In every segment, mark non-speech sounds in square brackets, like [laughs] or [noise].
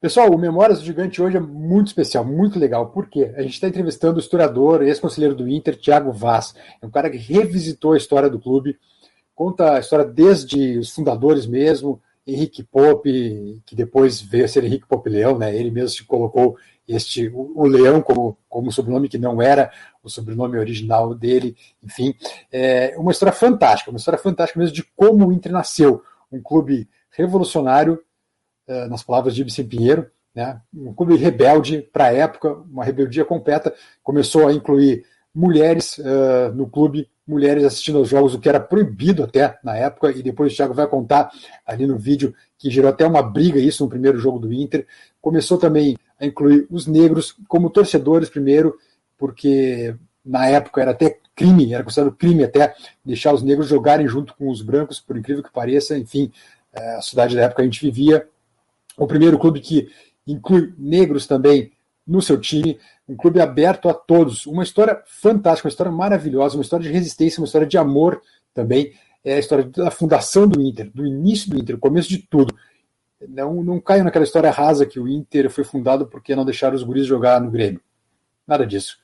Pessoal, o Memórias do Gigante hoje é muito especial, muito legal. Por quê? A gente está entrevistando o historiador, ex-conselheiro do Inter, Thiago Vaz. É um cara que revisitou a história do clube, conta a história desde os fundadores mesmo, Henrique Pope, que depois veio a ser Henrique Pope Leão, né? Ele mesmo se colocou este o, Leão como, como sobrenome que não era o sobrenome original dele. Enfim, é uma história fantástica, uma história fantástica mesmo de como o Inter nasceu. Um clube revolucionário nas palavras de Ibsen Pinheiro, né? um clube rebelde para a época, uma rebeldia completa, começou a incluir mulheres uh, no clube, mulheres assistindo aos jogos, o que era proibido até na época, e depois o Thiago vai contar ali no vídeo que gerou até uma briga isso no primeiro jogo do Inter. Começou também a incluir os negros como torcedores primeiro, porque na época era até crime, era considerado crime até deixar os negros jogarem junto com os brancos, por incrível que pareça, enfim, eh, a cidade da época a gente vivia o primeiro clube que inclui negros também no seu time, um clube aberto a todos. Uma história fantástica, uma história maravilhosa, uma história de resistência, uma história de amor também. É a história da fundação do Inter, do início do Inter, o começo de tudo. Não, não caio naquela história rasa que o Inter foi fundado porque não deixaram os guris jogar no Grêmio. Nada disso.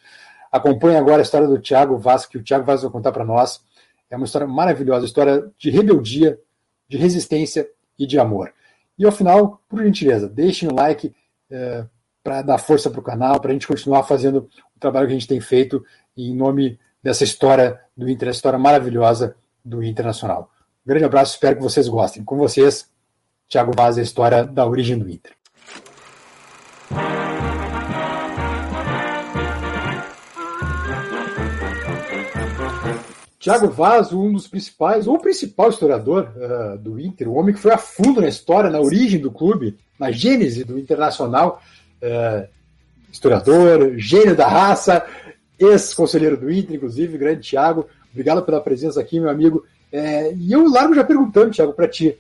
Acompanhe agora a história do Thiago Vaz, que o Thiago Vaz vai contar para nós. É uma história maravilhosa, história de rebeldia, de resistência e de amor. E ao final, por gentileza, deixem o like é, para dar força para o canal, para a gente continuar fazendo o trabalho que a gente tem feito em nome dessa história do Inter, essa história maravilhosa do Internacional. Um grande abraço, espero que vocês gostem. Com vocês, Thiago Vaz, a história da origem do Inter. Tiago Vaz, um dos principais, ou principal historiador uh, do Inter, o homem que foi a fundo na história, na origem do clube, na gênese do Internacional, uh, historiador, gênio da raça, ex-conselheiro do Inter, inclusive, grande Tiago. Obrigado pela presença aqui, meu amigo. É, e eu largo já perguntando, Tiago, para ti.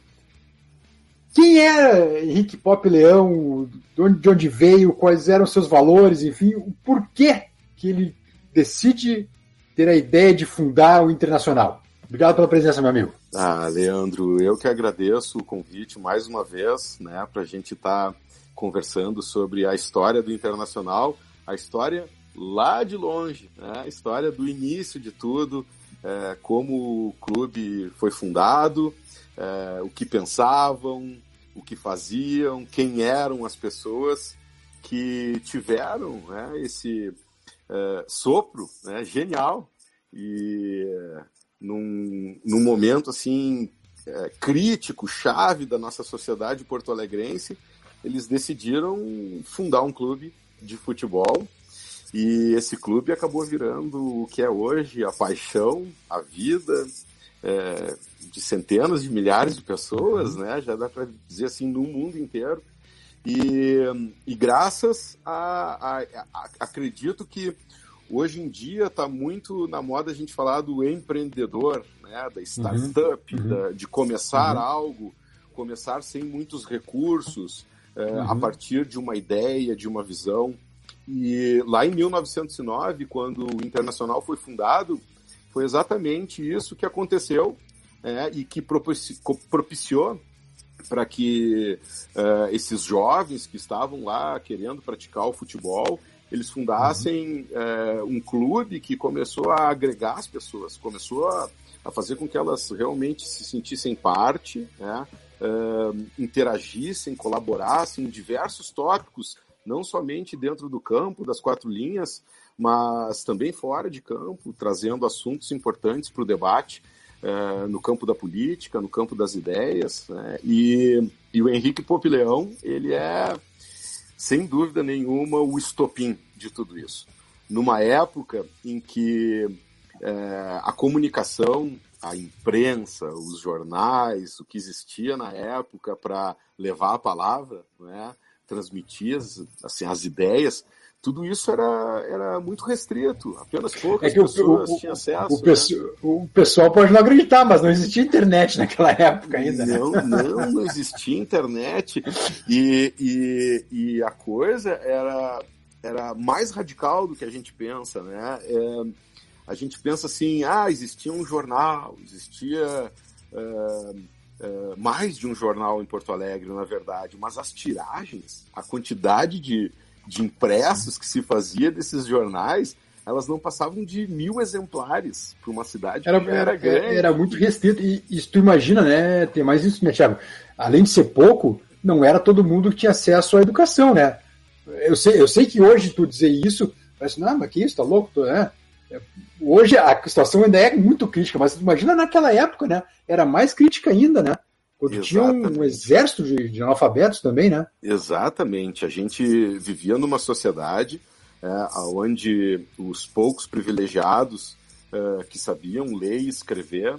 Quem era Henrique Pop Leão? De onde, de onde veio? Quais eram seus valores? Enfim, o porquê que ele decide ter a ideia de fundar o Internacional. Obrigado pela presença, meu amigo. Ah, Leandro, eu que agradeço o convite mais uma vez, né, para a gente estar tá conversando sobre a história do Internacional, a história lá de longe, né, a história do início de tudo, é, como o clube foi fundado, é, o que pensavam, o que faziam, quem eram as pessoas que tiveram né, esse é, sopro né, genial e num, num momento assim é, crítico, chave da nossa sociedade porto-alegrense, eles decidiram fundar um clube de futebol e esse clube acabou virando o que é hoje a paixão, a vida é, de centenas de milhares de pessoas, né? Já dá para dizer assim no mundo inteiro. E, e graças a, a, a, acredito que hoje em dia está muito na moda a gente falar do empreendedor, né, da startup, uhum. da, de começar uhum. algo, começar sem mutos recursos, é, uhum. a partir de uma ideia, de uma visão. E lá em 1909, quando o Internacional foi fundado, foi exatamente isso que aconteceu é, e que propiciou para que uh, esses jovens que estavam lá querendo praticar o futebol, eles fundassem uh, um clube que começou a agregar as pessoas, começou a, a fazer com que elas realmente se sentissem parte, né? uh, interagissem, colaborassem em diversos tópicos, não somente dentro do campo, das quatro linhas, mas também fora de campo, trazendo assuntos importantes para o debate uh, no campo da política, no campo das ideias. Né? E, e, o Henrique Popileão, ele é, sem dúvida nenhuma, o estopim de tudo isso. Numa época em que uh, a comunicação, a imprensa, os jornais, o que existia na época para levar a palavra, né? transmitir assim, as ideias, tudo isso era, era muito restrito, apenas poucas é pessoas o, tinham acesso. O, né? o, pessoal pode não acreditar, mas não existia internet [laughs] naquela época ainda. Não, não, não existia internet. E, e, e a coisa era, era mais radical do que a gente pensa, né? É, a gente pensa assim, ah, existia um jornal, existia. É, uh, mais de um jornal em Porto Alegre, na verdade, mas as tiragens, a quantidade de, de impressos que se fazia desses jornais, elas não passavam de mil exemplares para uma cidade era, era, era. Era muito restrito. E, e tu imagina, né? Tem mais isso, né, Thiago? Além de ser pouco, não era todo mundo que tinha acesso à educação, né? Eu sei, eu sei que hoje tu dizer isso, parece, não, mas que isso, tá louco? Tu, né? Hoje a situação ainda é muito crítica, mas imagina naquela época, né? Era mais crítica ainda, né? Quando Exatamente. tinha um exército de, de analfabetos também, né? Exatamente. A gente vivia numa sociedade é, onde os poucos privilegiados é, que sabiam ler e escrever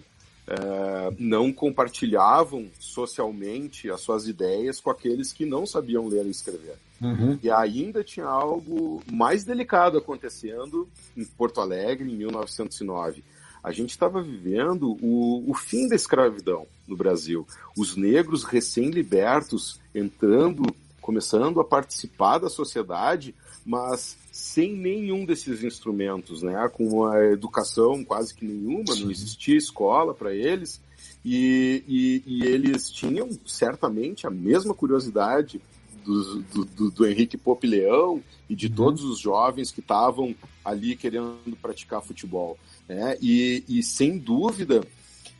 é, não compartilhavam socialmente as suas ideias com aqueles que não sabiam ler e escrever. Uhum. E ainda tinha algo mais delicado acontecendo em Porto Alegre em 1909. A gente estava vivendo o, o fim da escravidão no Brasil. Os negros recém-libertos entrando, começando a participar da sociedade, mas sem nenhum desses instrumentos, né? Com uma educação quase que nenhuma, não existia escola para eles. E, e, e, eles tinham certamente a mesma curiosidade do, do, do, Henrique Pope Leão e de uhum. todos os jovens que estavam ali querendo praticar futebol. Né? E, e sem dúvida,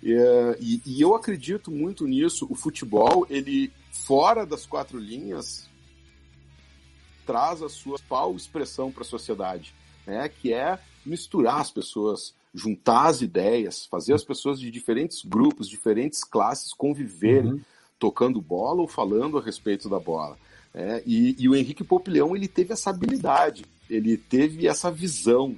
é, e, e eu acredito muito nisso, o futebol, ele fora das quatro linhas, traz a sua principal expressão para a sociedade, né? que é misturar as pessoas, juntar as ideias, fazer as pessoas de diferentes grupos, diferentes classes conviverem, uhum. tocando bola ou falando a respeito da bola. É, e, e, o Henrique Popleão ele teve essa habilidade, ele teve essa visão,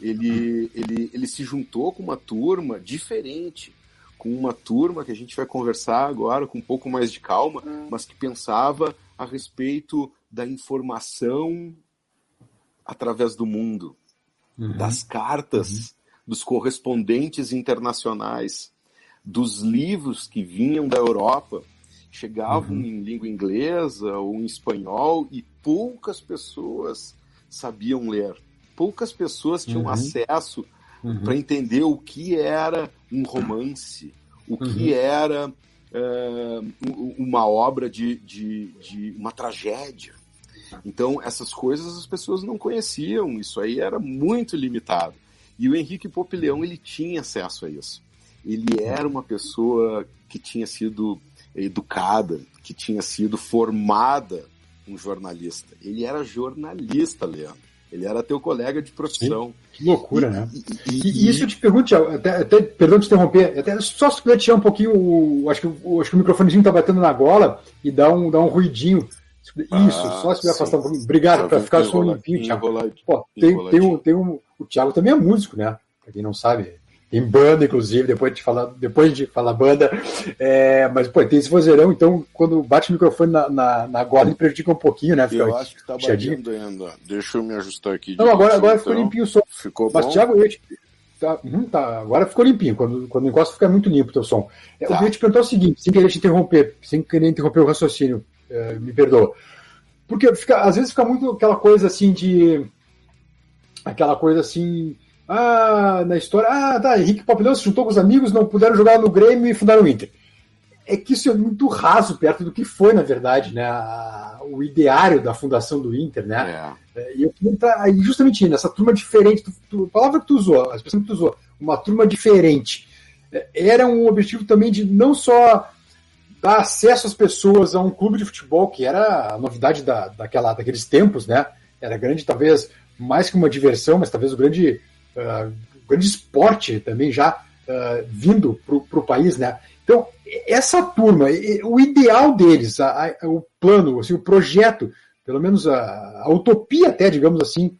ele, ele, ele se juntou com uma turma diferente, com uma turma que a gente vai conversar agora com um pouco mais de calma, mas que pensava a respeito da informação através do mundo, uhum. das cartas, uhum. dos correspondentes internacionais, dos livros que vinham da Europa chegavam uhum. em língua inglesa ou em espanhol e poucas pessoas sabiam ler. Poucas pessoas tinham uhum. acesso uhum. para entender o que era um romance, o que uhum. era uh, uma obra de, de, de uma tragédia. Então, essas coisas as pessoas não conheciam, isso aí era muito limitado. E o Henrique Popileão, ele tinha acesso a isso. Ele era uma pessoa que tinha sido educada, que tinha sido formada um jornalista. Ele era jornalista, Leandro. Ele era teu colega de profissão. Sim, que loucura, e, né? E, e, e, isso eu te pergunto, até, até, perdão te interromper, até, só se puder tirar um pouquinho, o, acho, que, o, acho que o microfonezinho tá batendo na gola e dá um, dá um ruidinho. Isso, ah, só se puder afastar um pouquinho. Obrigado, para ficar só limpinho, Thiago. Pô, tem, tem, um, tem um, o Thiago também é músico, né? Pra quem não sabe, em banda, inclusive, depois de falar, depois de falar banda. É, mas, pô, tem esse vozeirão, então quando bate o microfone na, na, na gola, ele prejudica um pouquinho, né? Fica eu acho que tá batendo ainda. Deixa eu me ajustar aqui. Não, agora, agora ficou então. limpinho o som. Ficou mas, bom? Thiago, eu te, tá, hum, tá, agora ficou limpinho. Quando, quando negócio fica muito limpo o teu som. É, tá. Eu queria te perguntar o seguinte, sem querer te interromper, sem querer interromper o raciocínio, é, me perdoa. Porque fica, às vezes fica muito aquela coisa assim de. Aquela coisa assim ah, na história, ah, tá, Henrique Papilhão se juntou com os amigos, não puderam jogar no Grêmio e fundaram o Inter. É que isso é muito raso perto do que foi, na verdade, né? o ideário da fundação do Inter, né? É. é e eu queria entrar aí justamente nessa turma diferente, tu, tu, a palavra que tu usou, a expressão que tu usou, uma turma diferente. É, era um objetivo também de não só dar acesso às pessoas a um clube de futebol, que era a novidade da, daquela, daqueles tempos, né? Era grande, talvez, mais que uma diversão, mas talvez o grande uh, grande esporte também já uh, vindo para o país, né? Então, essa turma, o ideal deles, a, a, o plano, assim, o projeto, pelo menos a, a utopia até, digamos assim,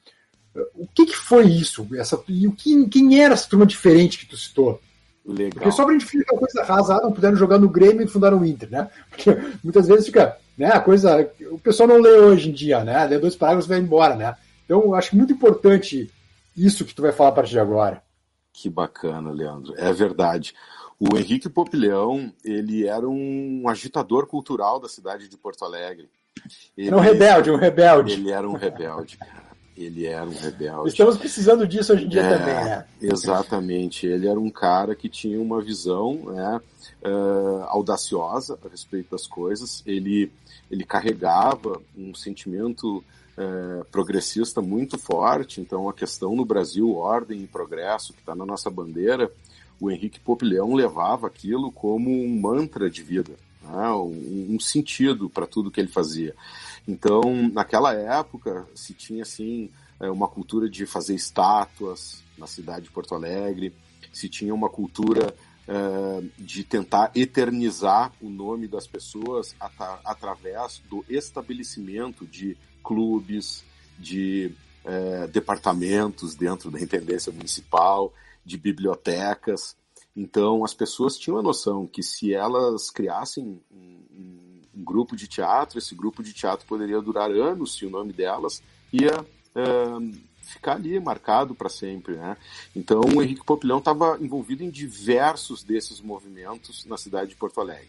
o que, que, foi isso? Essa, e o que, quem era essa turma diferente que tu citou? Legal. Porque só pra gente ficar coisa rasa, ah, não puderam jogar no Grêmio e fundaram o Inter, né? Porque muitas vezes fica, né, a coisa, o pessoal não lê hoje em dia, né? Lê dois parágrafos e vai embora, né? Então, eu acho muito importante isso que tu vai falar a partir de agora. Que bacana, Leandro. É verdade. O Henrique Popileão, ele era um agitador cultural da cidade de Porto Alegre. Ele, era um rebelde, um rebelde. Ele era um rebelde, cara. Ele era um rebelde. Estamos precisando disso hoje em dia é, também, né? Exatamente. Ele era um cara que tinha uma visão né, uh, audaciosa a respeito das coisas. Ele, ele carregava um sentimento uh, progressista muito forte. Então, a questão no Brasil, ordem e progresso, que está na nossa bandeira, o Henrique Popilhão levava aquilo como um mantra de vida, né, um, um sentido para tudo que ele fazia. Então, naquela época, se tinha assim é, uma cultura de fazer estátuas na cidade de Porto Alegre, se tinha uma cultura é, de tentar eternizar o nome das pessoas at através do estabelecimento de clubes, de é, departamentos dentro da intendência municipal, de bibliotecas. Então, as pessoas tinham a noção que se elas criassem um, um grupo de teatro, esse grupo de teatro poderia durar anos se o nome delas ia é, ficar ali marcado para sempre, né? Então o Henrique Popilhão estava envolvido em diversos desses movimentos na cidade de Porto Alegre.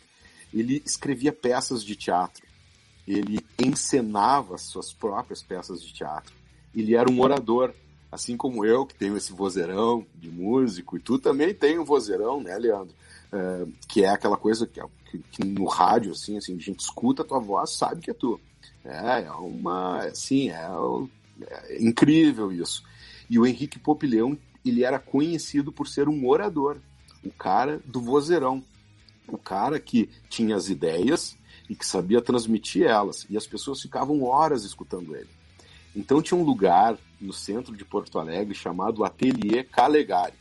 Ele escrevia peças de teatro, ele encenava suas próprias peças de teatro. Ele era um orador, assim como eu, que tenho esse vozeirão de músico, e tu também tem um vozeirão, né, Leandro? É, que é aquela coisa que, que, que, no rádio, assim, assim, a gente escuta a tua voz, sabe que é tu. É, é uma, assim, é, é incrível isso. E o Henrique Popilhão, ele era conhecido por ser um orador, o cara do vozeirão, o cara que tinha as ideias e que sabia transmitir elas, e as pessoas ficavam horas escutando ele. Então tinha um lugar no centro de Porto Alegre chamado Atelier Calegari.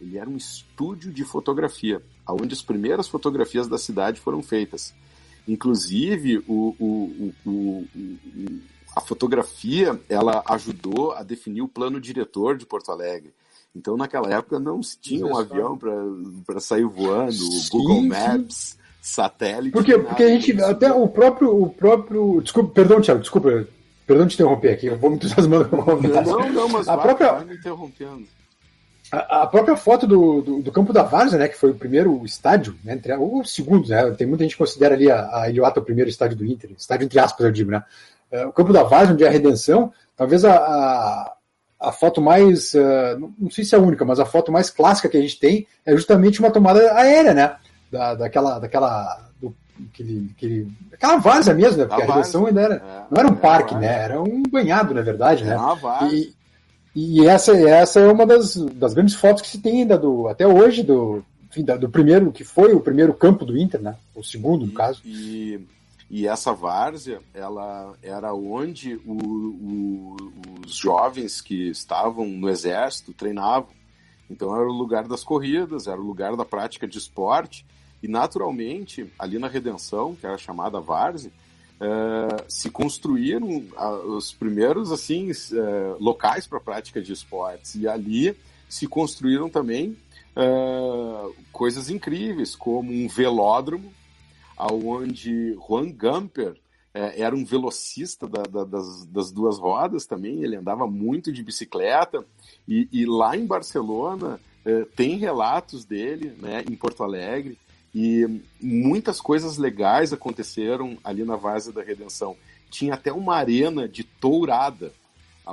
Ele era um estúdio de fotografia onde as primeiras fotografias da cidade foram feitas. Inclusive, o, o, o, a fotografia ela ajudou a definir o plano diretor de Porto Alegre. Então, naquela época, não se tinha um avião para sair voando, sim, Google Maps. Satélite. Porque, porque a gente, até o próprio, o próprio. Desculpa, perdão, Thiago, desculpa, perdão te interromper aqui, eu vou me entusiasmando com a Não, não, mas a vai, própria... vai me interrompendo. A, própria foto do, do, do, campo da Várzea, né, que foi o primeiro estádio, né, entre, ou o segundo, né, tem muita gente que considera ali a, a Ilioata o primeiro estádio do Inter, estádio entre aspas, eu digo, né, é, o campo da Várzea, onde é a redenção, talvez a, a, a foto mais, uh, não sei se é a única, mas a foto mais clássica que a gente tem é justamente uma tomada aérea, né, da, daquela, daquela, do, aquele, aquele, aquela várzea mesmo, né, porque a, a ainda era, é, não era um parque, né, era um banhado, na verdade, né, uma várzea. E essa, essa é uma das, das grandes fotos que se tem ainda do, até hoje do, enfim, do primeiro, que foi o primeiro campo do Inter, né? O segundo, no e, caso. E, e essa várzea, ela era onde o, o, os jovens que estavam no exército treinavam. Então era o lugar das corridas, era o lugar da prática de esporte. E naturalmente, ali na Redenção, que era chamada várzea, uh, se construíram os primeiros assim uh, locais para prática de esportes. E ali se construíram também coisas incríveis como um velódromo aonde Juan Gamper era um velocista da, da, das, das, duas rodas também, ele andava muito de bicicleta, e, e lá em Barcelona tem relatos dele, né, em Porto Alegre, e muitas coisas legais aconteceram ali na Vaza da Redenção. Tinha até uma arena de tourada.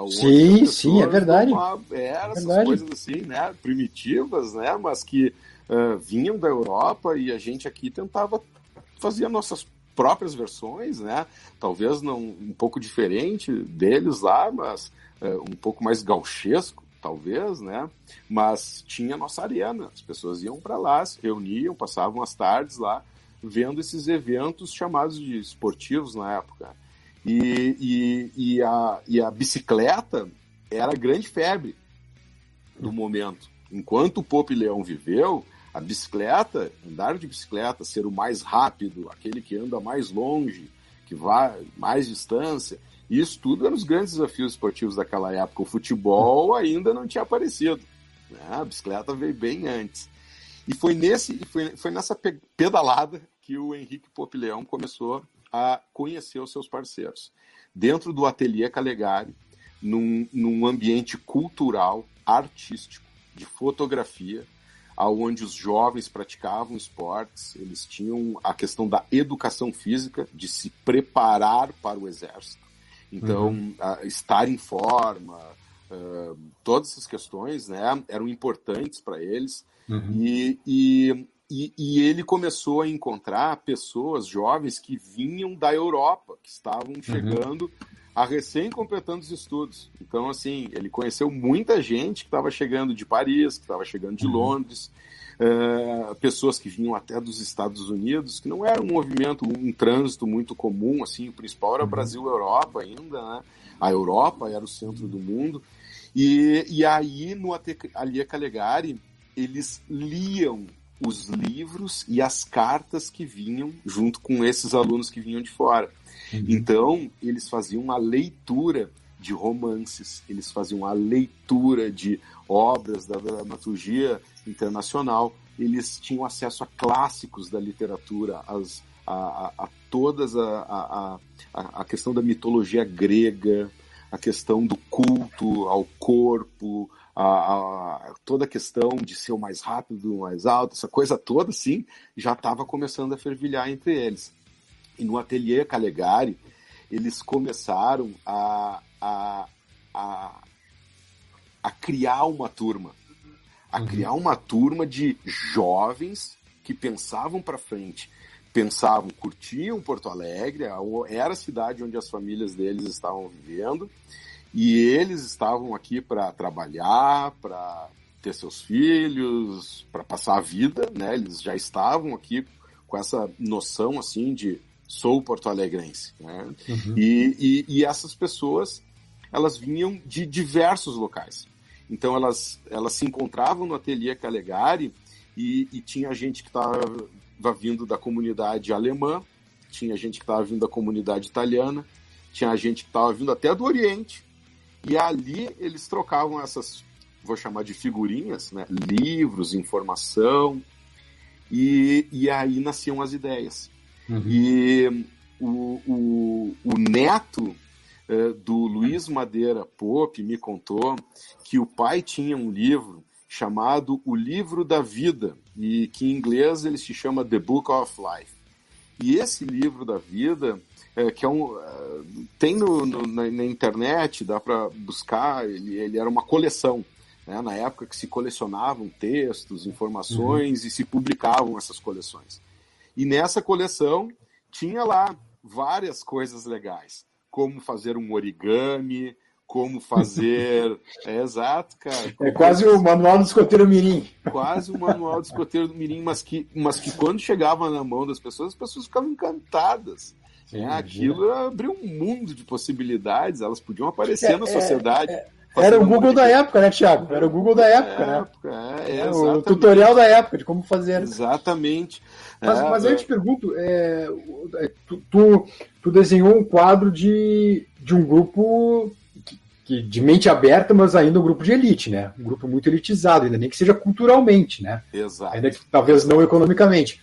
Sim, sim, é verdade. É, essas verdade. coisas assim, né? Primitivas, né? Mas que uh, vinham da Europa e a gente aqui tentava fazer nossas próprias versões, né? Talvez não um pouco diferente deles lá, mas uh, um pouco mais gauchesco talvez, né? Mas tinha nossa arena, as pessoas iam para lá, se reuniam, passavam as tardes lá, vendo esses eventos chamados de esportivos na época. E, e, e, a, e a bicicleta era a grande febre do momento. Enquanto o Pope Leão viveu, a bicicleta, andar de bicicleta, ser o mais rápido, aquele que anda mais longe, que vai mais distância, isso tudo eram os grandes desafios esportivos daquela época. O futebol ainda não tinha aparecido. Né? A bicicleta veio bem antes. E foi, nesse, foi, foi nessa pedalada que o Henrique Popileão começou a conhecer os seus parceiros. Dentro do Ateliê Calegari, num, num ambiente cultural, artístico, de fotografia, aonde os jovens praticavam esportes, eles tinham a questão da educação física, de se preparar para o exército Então, uhum. estar em forma, uh, todas essas questões né, eram importantes para eles. Uhum. E, e, e, e, ele começou a encontrar pessoas jovens que vinham da Europa, que estavam uhum. chegando a recém completando os estudos. Então, assim, ele conheceu muita gente que estava chegando de Paris, que estava chegando de uhum. Londres, uh, pessoas que vinham até dos Estados Unidos, que não era um movimento, um trânsito muito comum, assim, o principal era o uhum. Brasil-Europa ainda, né? A Europa era o centro do mundo. E, e aí, no Alia Calegari, eles liam os livros e as cartas que vinham junto com esses alunos que vinham de fora. Uhum. Então, eles faziam uma leitura de romances, eles faziam uma leitura de obras da dramaturgia internacional, eles tinham acesso a clássicos da literatura, as, a, a, a todas a, a, a, questão da mitologia grega, a questão do culto ao corpo, a, a, toda a questão de ser o mais rápido, o mais alto, essa coisa toda, sim, já estava começando a fervilhar entre eles. E no ateliê Calegari, eles começaram a, a, a, a criar uma turma. A uhum. criar uma turma de jovens que pensavam para frente, pensavam, curtiam Porto Alegre, era a cidade onde as famílias deles estavam vivendo, e eles estavam aqui para trabalhar, para ter seus filhos, para passar a vida, né? Eles já estavam aqui com essa noção assim de sou porto-alegrense, né? Uhum. E, e, e, essas pessoas elas vinham de diversos locais. Então elas elas se encontravam no ateliê Calegari e, e tinha gente que estava vindo da comunidade alemã, tinha gente que estava vindo da comunidade italiana, tinha gente que estava vindo até do Oriente, e ali eles trocavam essas, vou chamar de figurinhas, né? livros, informação, e, e aí nasciam as ideias. Uhum. E o, o, o neto do Luiz Madeira Pope me contou que o pai tinha um livro chamado O Livro da Vida, e que em inglês ele se chama The Book of Life. E esse livro da vida é, que é um, é, tem no, no, na, na, internet, dá para buscar, ele, ele era uma coleção. Né, na época que se colecionavam textos, informações uhum. e se publicavam essas coleções. E nessa coleção tinha lá várias coisas legais, como fazer um origami, como fazer. [laughs] é exato, cara. É quase o manual do escoteiro Mirim. Quase o manual do escoteiro do Mirim, mas que, mas que quando chegava na mão das pessoas, as pessoas ficavam encantadas. É, aquilo abriu um mundo de possibilidades, elas podiam aparecer é, na sociedade. É, é era o Google da época, né, Thiago? Era o Google da época, né? Época, é, o tutorial da época de como fazer. Exatamente. Mas, mas eu te pergunto, tu, tu, tu, desenhou um quadro de, de um grupo que, que, de mente aberta, mas ainda um grupo de elite, né? Um grupo muito elitizado, ainda nem que seja culturalmente, né? Exato. Ainda que talvez não economicamente.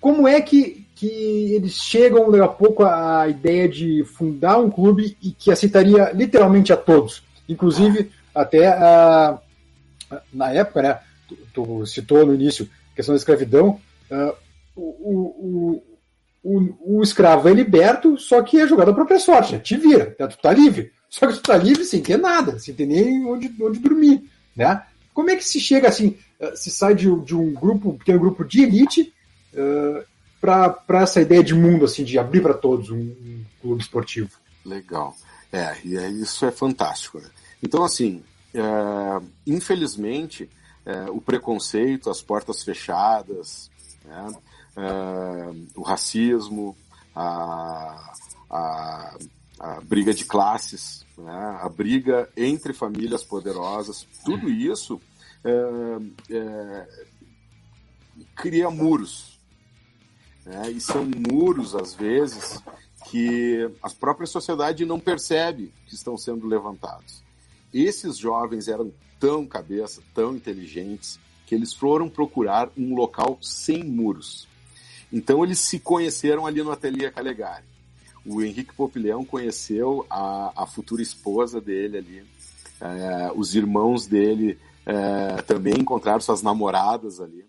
Como é que, que eles chegam daqui a pouco à ideia de fundar um clube e que aceitaria literalmente a todos, inclusive até a, na época, né? Tu, tu, citou no início a questão da escravidão. Uh, o, o, o, o, escravo é liberto, só que é jogado a própria sorte, né? te vira, né? tu tá livre. [laughs] Só que tu tá livre sem ter nada, sem ter nem onde, onde dormir, né? Como é que se chega assim, ah, se sai de, de um grupo, um pequeno grupo de elite, uh, para essa ideia de mundo, assim, de abrir para todos um, um, clube esportivo. Legal. É, e é, isso é fantástico. Né? Então, assim, é, infelizmente, é, o preconceito, as portas fechadas, né? O racismo, a, a, a, briga de classes, né? a briga entre famílias poderosas, tudo isso é, é, cria muros né? E são muros, às vezes, que a própria sociedade não percebe que estão sendo levantados. Esses jovens eram tão cabeça, tão inteligentes, que eles foram procurar um local sem muros. Então eles se conheceram ali no Ateliê Calegari. O Henrique Popileão conheceu a, a futura esposa dele ali. É, os irmãos dele é, também encontraram suas namoradas ali.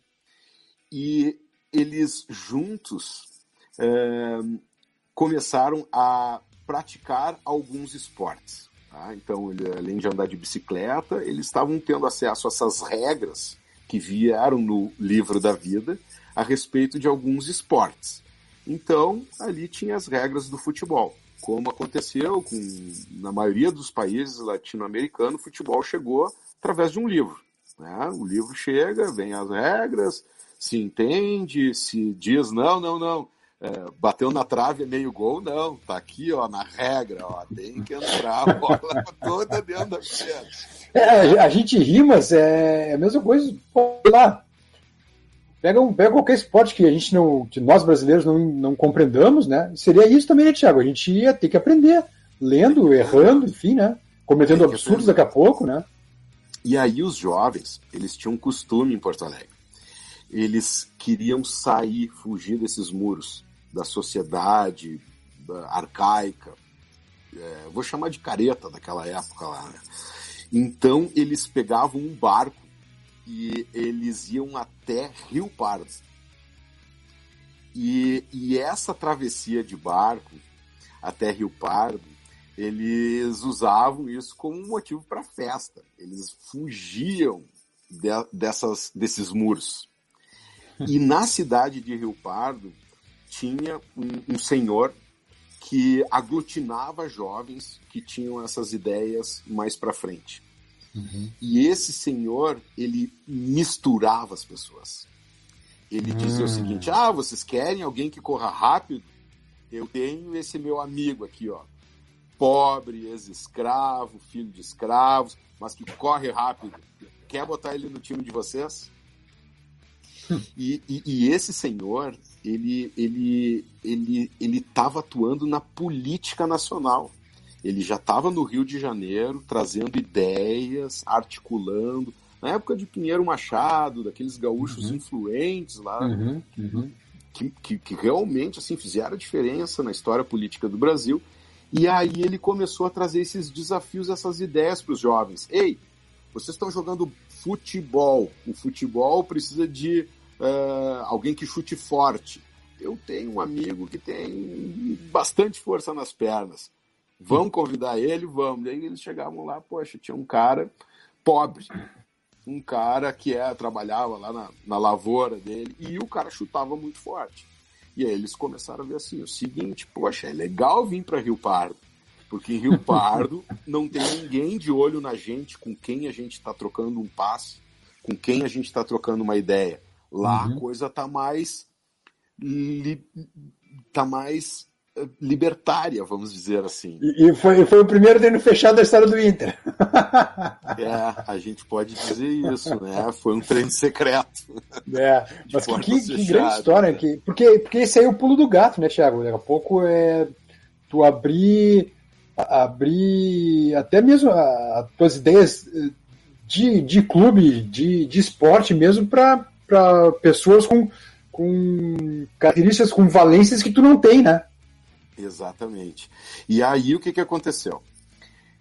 E eles juntos é, começaram a praticar alguns esportes. Tá? Então, ele, além de andar de bicicleta, eles estavam tendo acesso a essas regras que vieram no livro da vida a respeito de alguns esportes. Então, ali tinha as regras do futebol. Como aconteceu com, na maioria dos países latino-americanos, o futebol chegou através de um livro. Né? O livro chega, vem as regras, se entende, se diz não, não, não. É, bateu na trave é meio gol, não. Tá aqui, ó, na regra, ó, tem que entrar a bola [laughs] toda dentro da. É, a gente ri, mas é a mesma coisa, pô, lá. Pega, um, pega qualquer esporte que a gente não, que nós brasileiros não, não compreendamos, né? Seria isso também, né, Thiago? A gente ia ter que aprender, lendo, errando, enfim, né? Cometendo absurdos daqui a pouco, né? E aí os jovens, eles tinham um costume em Porto Alegre. Eles queriam sair, fugir desses muros da sociedade arcaica, é, vou chamar de careta daquela época lá. Né? Então eles pegavam um barco eles iam até Rio Pardo. E, e essa travessia de barco até Rio Pardo, eles usavam isso como motivo para festa. Eles fugiam de, dessas, desses muros. E na cidade de Rio Pardo tinha um, um senhor que aglutinava jovens que tinham essas ideias mais para frente. Uhum. E esse senhor, ele misturava as pessoas. Ele dizia o hum. seguinte: ah, vocês querem alguém que corra rápido? Eu tenho esse meu amigo aqui, ó. Pobre, ex-escravo, filho de escravos, mas que corre rápido. Quer botar ele no time de vocês? [laughs] E, e, e, esse senhor, ele ele ele ele estava atuando na política nacional. Ele já estava no Rio de Janeiro trazendo ideias, articulando. Na época de Pinheiro Machado, daqueles gaúchos uhum. influentes lá, uhum. Uhum. Que, que, que, realmente assim fizeram a diferença na história política do Brasil. E aí ele começou a trazer esses desafios, essas ideias para os jovens. Ei, vocês estão jogando futebol. O futebol precisa de uh, alguém que chute forte. Eu tenho um amigo que tem bastante força nas pernas. Vamos convidar ele? Vamos. E aí eles chegavam lá, poxa, tinha um cara pobre, um cara que é, trabalhava lá na, na lavoura dele, e o cara chutava muito forte. E aí eles começaram a ver assim, o seguinte, poxa, é legal vir para Rio Pardo, porque em Rio [laughs] Pardo não tem ninguém de olho na gente, com quem a gente está trocando um passe, com quem a gente está trocando uma ideia. Lá uhum. a coisa tá mais tá mais libertária, vamos dizer assim. E, foi, foi o primeiro treino fechado da história do Inter. [laughs] é, a gente pode dizer isso, né? Foi um treino secreto. É, mas que, que, grande história, né? que, porque, porque esse aí é o pulo do gato, né, Thiago? Daqui a pouco é tu abrir, abrir até mesmo as tuas ideias eh, de, de clube, de, de esporte mesmo para para pessoas com, com características, com valências que tu não tem, né? Exatamente. E aí o que, que aconteceu?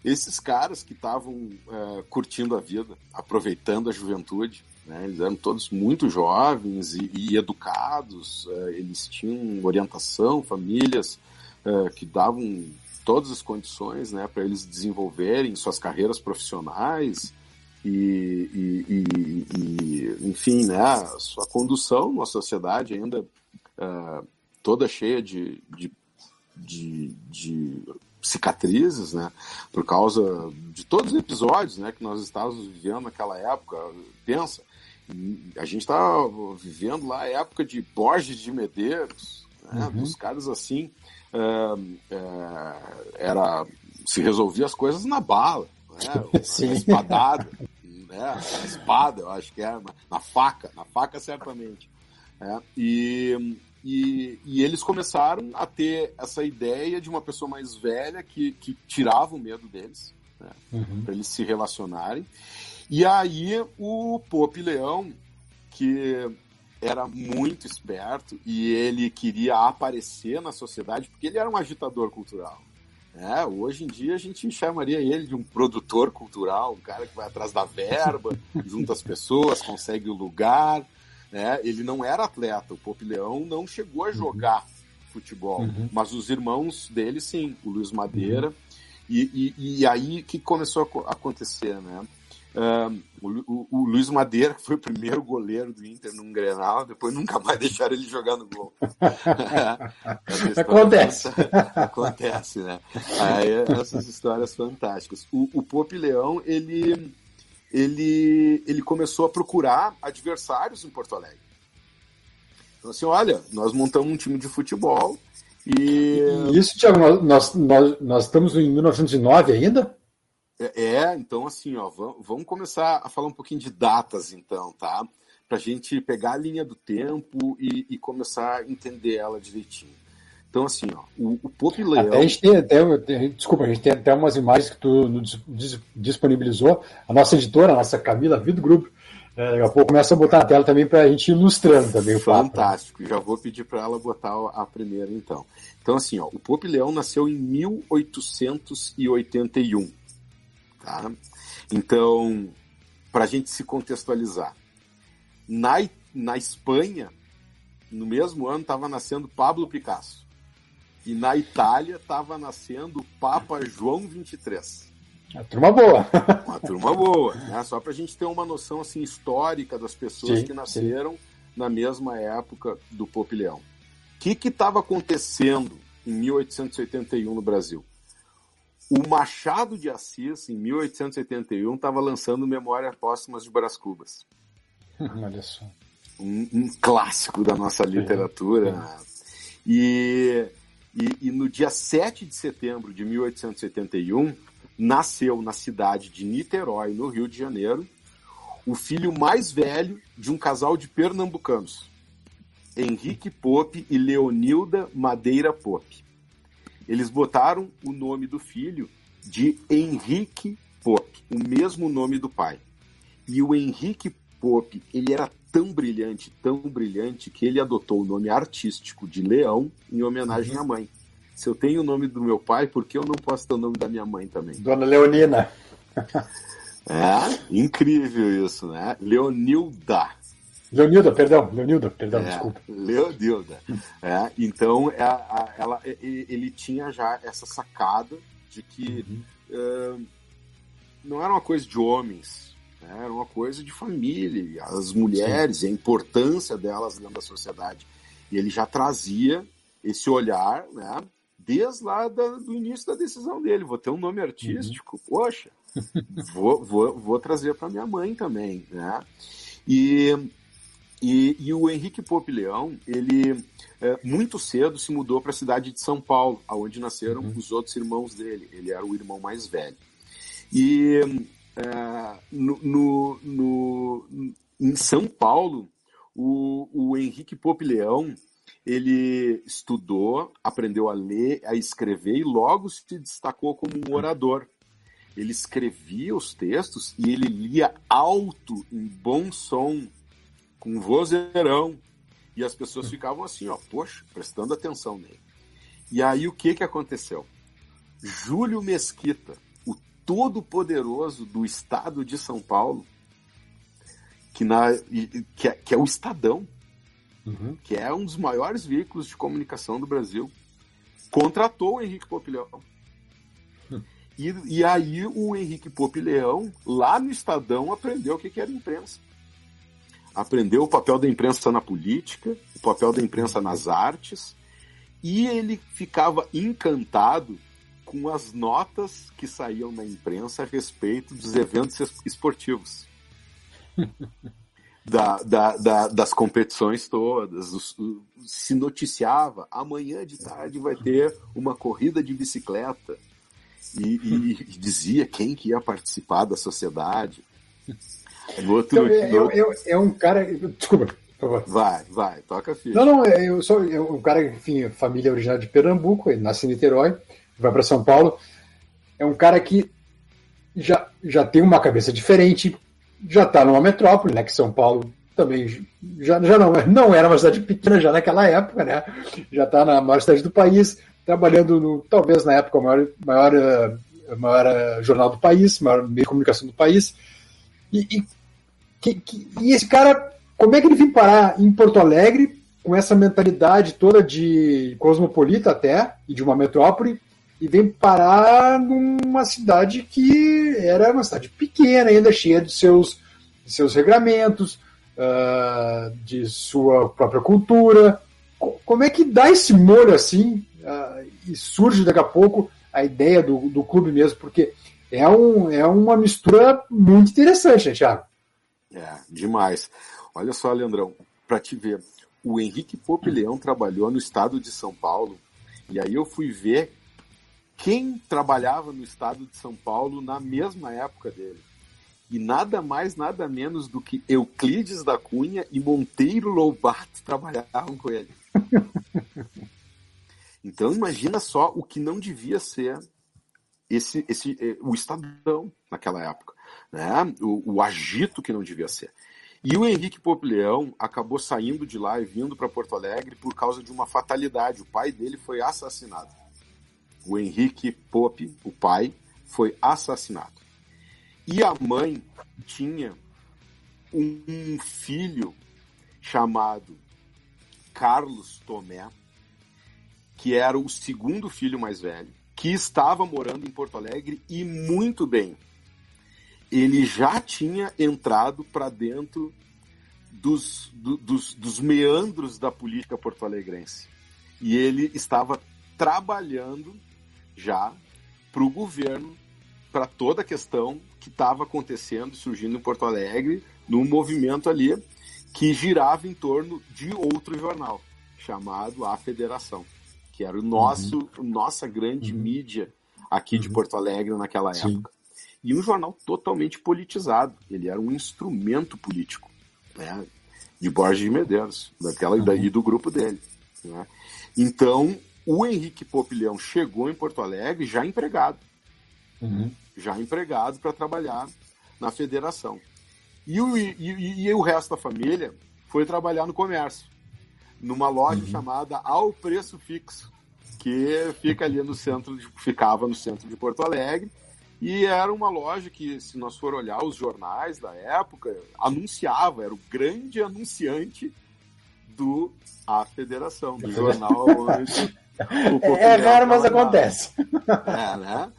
Esses caras que estavam uh, curtindo a vida, aproveitando a juventude, né, eles eram todos muito jovens e, e educados, uh, eles tinham orientação, famílias uh, que davam todas as condições né, para eles desenvolverem suas carreiras profissionais, e, e, e, enfim, né, a sua condução numa sociedade ainda toda cheia de, de, de, de, cicatrizes, né, por causa de todos os episódios, né, que nós estávamos vivendo naquela época. Pensa, a gente estava vivendo lá a época de Borges de Medeiros, né, uhum. dos caras assim, uh, uh, era se resolvia as coisas na bala né? [laughs] Sim. espadada, né? Espada, eu acho que é, na faca, na faca certamente. É, e, e, e, eles começaram a ter essa ideia de uma pessoa mais velha que, que tirava o medo deles, né? uhum. para eles se relacionarem. E aí o Pope Leão, que era muito esperto e ele queria aparecer na sociedade, porque ele era um agitador cultural. É, hoje em dia a gente chamaria ele de um produtor cultural, um cara que vai atrás da verba, [laughs] junta as pessoas, consegue o lugar. Né? Ele não era atleta, o Pop Leão não chegou a jogar futebol, uhum. mas os irmãos dele sim, o Luiz Madeira. Uhum. E, e, e, aí que começou a acontecer, né? O, o, Luiz Madeira foi o primeiro goleiro do Inter num Grenal, depois nunca mais [laughs] deixaram ele jogar no gol. [laughs] Acontece. [laughs] Acontece, né? Aí, essas histórias fantásticas. O, o Pope Leão, ele, ele, ele começou a procurar adversários em Porto Alegre. Então, assim, olha, nós montamos um time de futebol e... isso, Tiago, nós, nós, nós estamos em 1909 ainda? É, é, então assim, ó, vamos começar a falar um pouquinho de datas, então, tá? Para a gente pegar a linha do tempo e, e, começar a entender ela direitinho. Então, assim, ó, o, o Pope Leão. Até a gente tem até, desculpa, a gente tem até umas imagens que tu disponibilizou. A nossa editora, a nossa Camila Vido Grupo, é, daqui a pouco começa a botar na tela também para a gente ilustrando também o Fantástico, já vou pedir para ela botar a primeira então. Então, assim, ó, o Pope Leão nasceu em 1881. Tá? Então, para a gente se contextualizar, na, na Espanha, no mesmo ano, estava nascendo Pablo Picasso. E na Itália estava nascendo o Papa João 23. Uma turma boa. Uma turma boa, né? Só para a gente ter uma noção assim histórica das pessoas sim, que nasceram sim. na mesma época do Pope Leão. O que estava acontecendo em 1881 no Brasil? O Machado de Assis, em 1881, estava lançando Memórias Póstumas de Brás Cubas. [laughs] Olha só. Um, um, clássico da nossa literatura. É. E, e, e, no dia 7 de setembro de 1871, nasceu na cidade de Niterói, no Rio de Janeiro, o filho mais velho de um casal de pernambucanos, Henrique Pope e Leonilda Madeira Pope eles botaram o nome do filho de Henrique Pope, o mesmo nome do pai. E o Henrique Pope, ele era tão brilhante, tão brilhante, que ele adotou o nome artístico de Leão em homenagem à mãe. Se eu tenho o nome do meu pai, por que eu não posso ter o nome da minha mãe também? Dona Leonina. [laughs] É, incrível isso, né? Leonilda. Leonilda, perdão, Leonilda, perdão, é, desculpa. Leonilda. É, então, é, ela, ele tinha já essa sacada de que uhum. uh, não era uma coisa de homens, né, era uma coisa de família, as mulheres, Sim. a importância delas dentro da sociedade. E ele já trazia esse olhar, né, desde lá da, do início da decisão dele. Vou ter um nome artístico, uhum. poxa, [laughs] vou, vou, vou trazer para minha mãe também, né? E e, e o Henrique Pope Leão, ele é, muito cedo se mudou para a cidade de São Paulo, onde nasceram uhum. os outros irmãos dele. Ele era o irmão mais velho. E é, no, no, no, em São Paulo, o, o Henrique Pope Leão, ele estudou, aprendeu a ler, a escrever e logo se destacou como um orador. Ele escrevia os textos e ele lia alto, em bom som, com vozeirão. E as pessoas ficavam assim, ó, poxa, prestando atenção nele. E aí o que, que aconteceu? Júlio Mesquita, todo-poderoso do estado de São Paulo, que, na, que, é, que é o Estadão, uhum. que é um dos maiores veículos de comunicação do Brasil, contratou o Henrique Popileão. Hum. E, e aí o Henrique Popileão, lá no Estadão, aprendeu o que, que era imprensa aprendeu o papel da imprensa na política, o papel da imprensa nas artes, e ele ficava encantado com as notas que saíam na imprensa a respeito dos eventos esportivos. [laughs] Da, da, da, das competições todas, se noticiava, amanhã de tarde vai ter uma corrida de bicicleta, e, e, e dizia quem que ia participar da sociedade. No outro, então, é, no... Eu, é um cara. Desculpa, por favor. Vai, vai, toca a ficha. Não, não, é, eu sou eu, um cara, enfim, família original de Pernambuco, nasce em Niterói, vai para São Paulo. É um cara que já, já tem uma cabeça diferente, já está numa metrópole, né? Que São Paulo também já, já não, não era uma cidade pequena já naquela época, né? Já está na maior cidade do país, trabalhando no, talvez na época, o maior, maior, maior jornal do país, maior meio de comunicação do país. E, e que, que, e esse cara, como é que ele veio parar em Porto Alegre com essa mentalidade toda de cosmopolita até, e de uma metrópole, e vem parar numa cidade que era uma cidade pequena, ainda cheia de seus, de seus regramentos, uh, de sua própria cultura. Como é que dá esse molho assim uh, e surge daqui a pouco a ideia do, do clube mesmo? Porque é, um, é uma mistura muito interessante, né, Thiago? É, demais. Olha só, Leandrão, para te ver, o Henrique Pope Leão trabalhou no estado de São Paulo, e aí eu fui ver quem trabalhava no estado de São Paulo na mesma época dele. E nada mais, nada menos do que Euclides da Cunha e Monteiro Lobato trabalhavam com ele. [laughs] Então imagina só o que não devia ser esse, esse, eh, o Estadão naquela época, né? o, o agito que não devia ser. E o Henrique Leão acabou saindo de lá e vindo para Porto Alegre por causa de uma fatalidade. O pai dele foi assassinado. O Henrique Pope, o pai, foi assassinado. E a mãe tinha um filho chamado Carlos Tomé, que era o segundo filho mais velho, que estava morando em Porto Alegre e muito bem ele já tinha entrado para dentro dos, do, dos, dos meandros da política porto-alegrense. E ele estava trabalhando já para o governo, para toda a questão que estava acontecendo, surgindo em Porto Alegre, num movimento ali que girava em torno de outro jornal, chamado A Federação, que era o nosso, uhum. nossa grande uhum. mídia aqui uhum. de Porto Alegre naquela Sim. época e um jornal totalmente politizado. Ele era um instrumento político, né? De Borges de Medeiros, daquela uhum. daí do grupo dele. Né? Então, o Henrique Popilhão chegou em Porto Alegre já empregado, uhum. já empregado para trabalhar na federação. E o, e, e o resto da família foi trabalhar no comércio, numa loja uhum. chamada Ao Preço Fixo, que fica ali no centro, de, ficava no centro de Porto Alegre, e era uma loja que, se nós for olhar os jornais da época, anunciava, era o grande anunciante do A Federação, do [laughs] jornal onde [laughs] o É raro, mas acontece. É, né?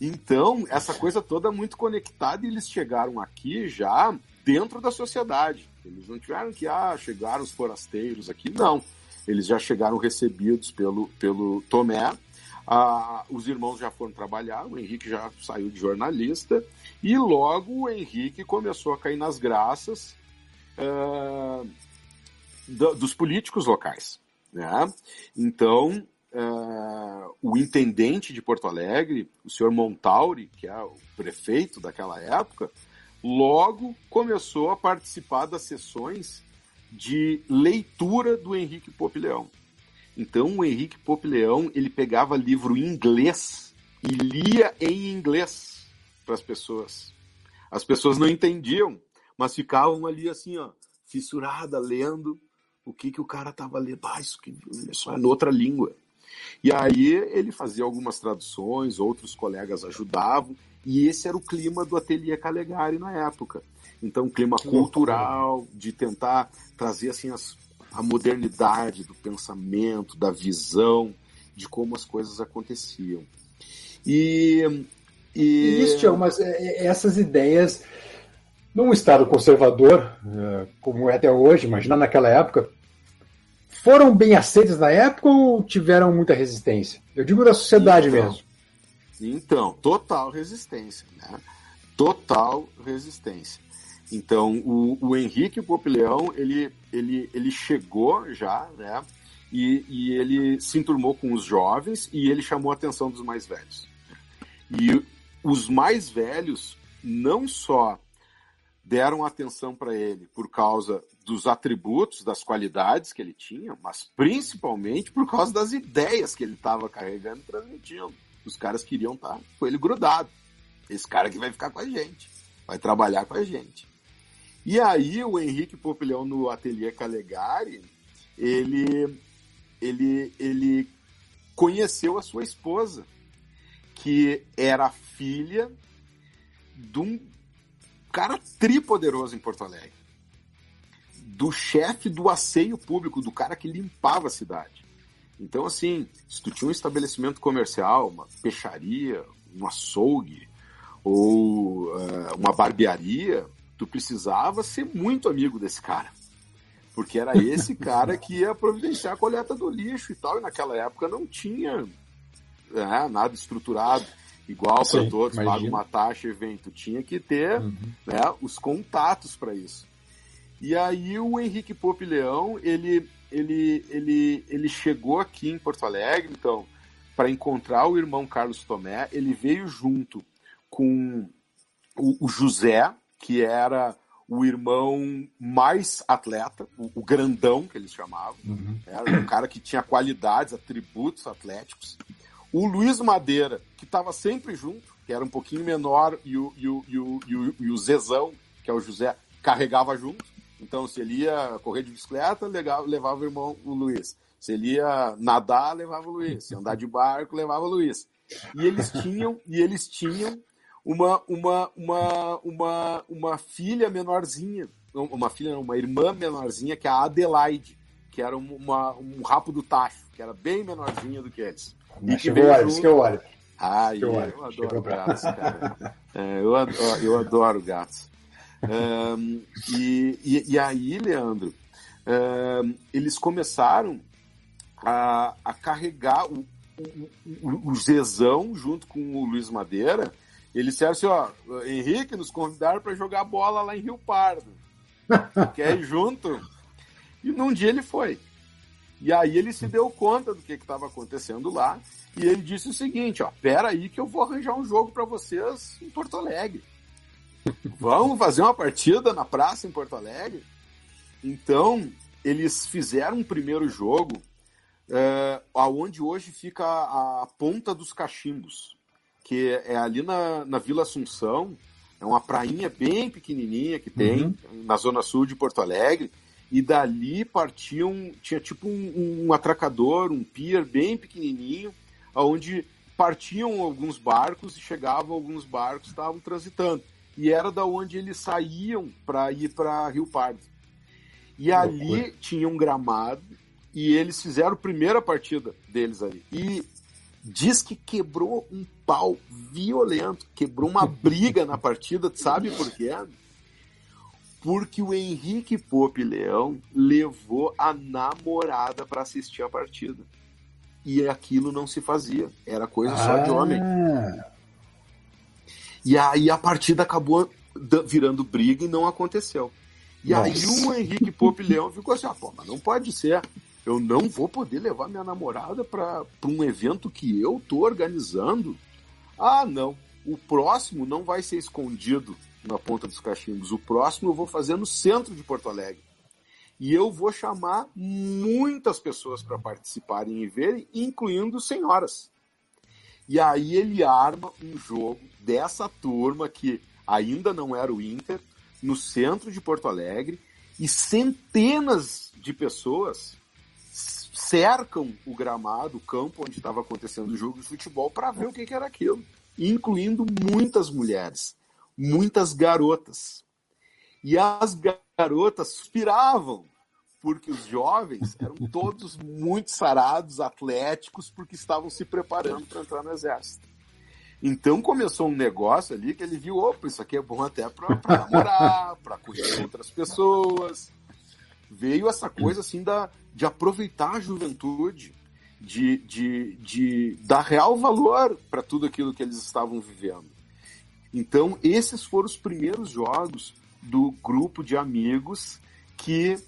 Então, essa coisa toda é muito conectada e eles chegaram aqui já dentro da sociedade. Eles não tiveram que, ah, chegaram os forasteiros aqui, não. Eles já chegaram recebidos pelo, pelo Tomé ah, os irmãos já foram trabalhar, o Henrique já saiu de jornalista, e logo o Henrique começou a cair nas graças uh, do, dos políticos locais. Né? Então, uh, o intendente de Porto Alegre, o senhor Montauri, que é o prefeito daquela época, logo começou a participar das sessões de leitura do Henrique Pope Leão. Então o Henrique Pope Leão ele pegava livro em inglês e lia em inglês para as pessoas. As pessoas não entendiam, mas ficavam ali assim, ó, fissurada, lendo o que, que o cara estava lendo. Ah, isso que isso é outra língua. E aí ele fazia algumas traduções, outros colegas ajudavam, e esse era o clima do Ateliê Calegari na época. Então, clima cultural, de tentar trazer assim as a modernidade do pensamento, da visão, de como as coisas aconteciam. E. e... Isso, Tiago, mas é, é, essas ideias, num Estado conservador, é, como é até hoje, imagina naquela época, foram bem aceitas na época ou tiveram muita resistência? Eu digo da sociedade então, mesmo. Então, total resistência. Né? Total resistência. Então, o, o Henrique Popleão, ele, ele, ele chegou já, né? E, e ele se enturmou com os jovens e ele chamou a atenção dos mais velhos. E os mais velhos não só deram atenção para ele por causa dos atributos, das qualidades que ele tinha, mas principalmente por causa das ideias que ele estava carregando e transmitindo. Os caras queriam estar tá com ele grudado. Esse cara que vai ficar com a gente, vai trabalhar com a gente. E aí o Henrique Popilhão no Ateliê Calegari, ele, ele, ele conheceu a sua esposa, que era filha de um cara tripoderoso em Porto Alegre. Do chefe do asseio público, do cara que limpava a cidade. Então, assim, se tu tinha um estabelecimento comercial, uma peixaria, um açougue ou uh, uma barbearia, tu precisava ser muito amigo desse cara. Porque era esse [laughs] cara que ia providenciar a coleta do lixo e tal, e naquela época não tinha né, nada estruturado igual para todos, paga uma taxa evento. Tinha que ter uhum. né, os contatos para isso. E aí o Henrique Pope Leão, ele, ele, ele, ele chegou aqui em Porto Alegre, então, para encontrar o irmão Carlos Tomé, ele veio junto com o, o José, que era o irmão mais atleta, o, o grandão que eles chamavam, uhum. era um cara que tinha qualidades, atributos atléticos. O Luiz Madeira, que estava sempre junto, que era um pouquinho menor, e o, e, o, e, o, e, o, e o Zezão, que é o José, carregava junto. Então, se ele ia correr de bicicleta, levava o irmão, o Luiz. Se ele ia nadar, levava o Luiz. Se andar de barco, levava o Luiz. E eles tinham, e eles tinham uma, uma, uma, uma, uma filha menorzinha, uma filha, uma irmã menorzinha, que é a Adelaide, que era uma, um rapo do tacho, que era bem menorzinha do que eles. E que chegou isso que eu olho. Ah, eu, eu adoro gatos, cara. É, eu, adoro, eu adoro gatos. Um, e, e, e, aí, Leandro, um, eles começaram a, a carregar o, o, o, Zezão junto com o Luiz Madeira. Eles disseram assim: ó, Henrique, nos convidaram para jogar bola lá em Rio Pardo. [laughs] Quer ir junto? E num dia ele foi. E aí ele se deu conta do que estava acontecendo lá e ele disse o seguinte, ó, pera aí que eu vou arranjar um jogo para vocês em Porto Alegre. Vamos fazer uma partida na praça em Porto Alegre? Então, eles fizeram um primeiro jogo é, aonde hoje fica a, a, Ponta dos Cachimbos, que é ali na, na Vila Assunção, é uma prainha bem pequenininha que tem uhum. na zona sul de Porto Alegre, e dali partiam, tinha tipo um, um atracador, um pier bem pequenininho, onde partiam alguns barcos e chegavam alguns barcos estavam transitando. E era da onde eles saíam para ir para Rio Pardo. E ali tinha um gramado e eles fizeram a primeira partida deles ali. E diz que quebrou um pau violento, quebrou uma [laughs] briga na partida, sabe por quê? porque o Henrique Pope Leão levou a namorada para assistir a partida. E aquilo não se fazia, era coisa ah. só de homem. E aí a partida acabou virando briga e não aconteceu. E Nossa. aí o Henrique Pope Leão ficou assim: ah, pô, mas não pode ser. Eu não vou poder levar minha namorada para um evento que eu tô organizando. Ah, não. O próximo não vai ser escondido na Ponta dos Cachimbos. O próximo eu vou fazer no centro de Porto Alegre. E eu vou chamar muitas pessoas para participarem e verem, incluindo senhoras. E aí ele arma um jogo dessa turma que ainda não era o Inter, no centro de Porto Alegre, e centenas de pessoas cercam o gramado, o campo onde estava acontecendo o jogo de futebol, para ver o que, que era aquilo, incluindo muitas mulheres muitas garotas. E as garotas suspiravam, porque os jovens eram todos muito sarados, atléticos, porque estavam se preparando para entrar no exército. Então começou um negócio ali que ele viu, opa, isso aqui é bom até para namorar, para conhecer outras pessoas. Veio essa coisa assim da, de aproveitar a juventude, de, de, de dar real valor para tudo aquilo que eles estavam vivendo. Então, esses foram os primeiros jogos do grupo de amigos que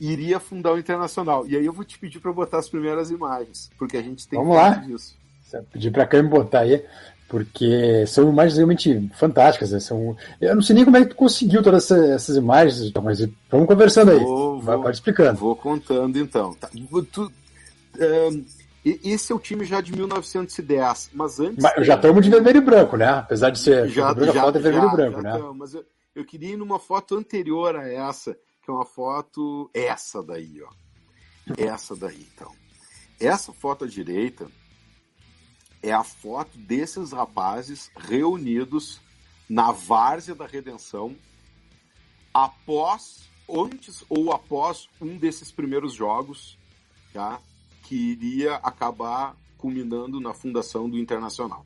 iria fundar o Internacional. E aí eu vou te pedir para botar as primeiras imagens, porque a gente tem Vamos lá. disso. Pedir para quem botar aí, porque são imagens realmente fantásticas. Né? São... Eu não sei nem como é que tu conseguiu todas essas imagens, mas vamos conversando aí. Vou, Vai, vou, explicando. Vou contando então. Tá. Tu, um, esse é o time já de 1910, mas antes. Mas já estamos de vermelho e branco, né? Apesar de ser. Já, já, já foto é vermelho já, e branco, né? Tamo, mas eu, eu queria ir numa foto anterior a essa, que é uma foto. Essa daí, ó. Essa daí, então. Essa foto à direita é a foto desses rapazes reunidos na Várzea da Redenção após antes ou após um desses primeiros jogos, tá? que iria acabar culminando na fundação do Internacional.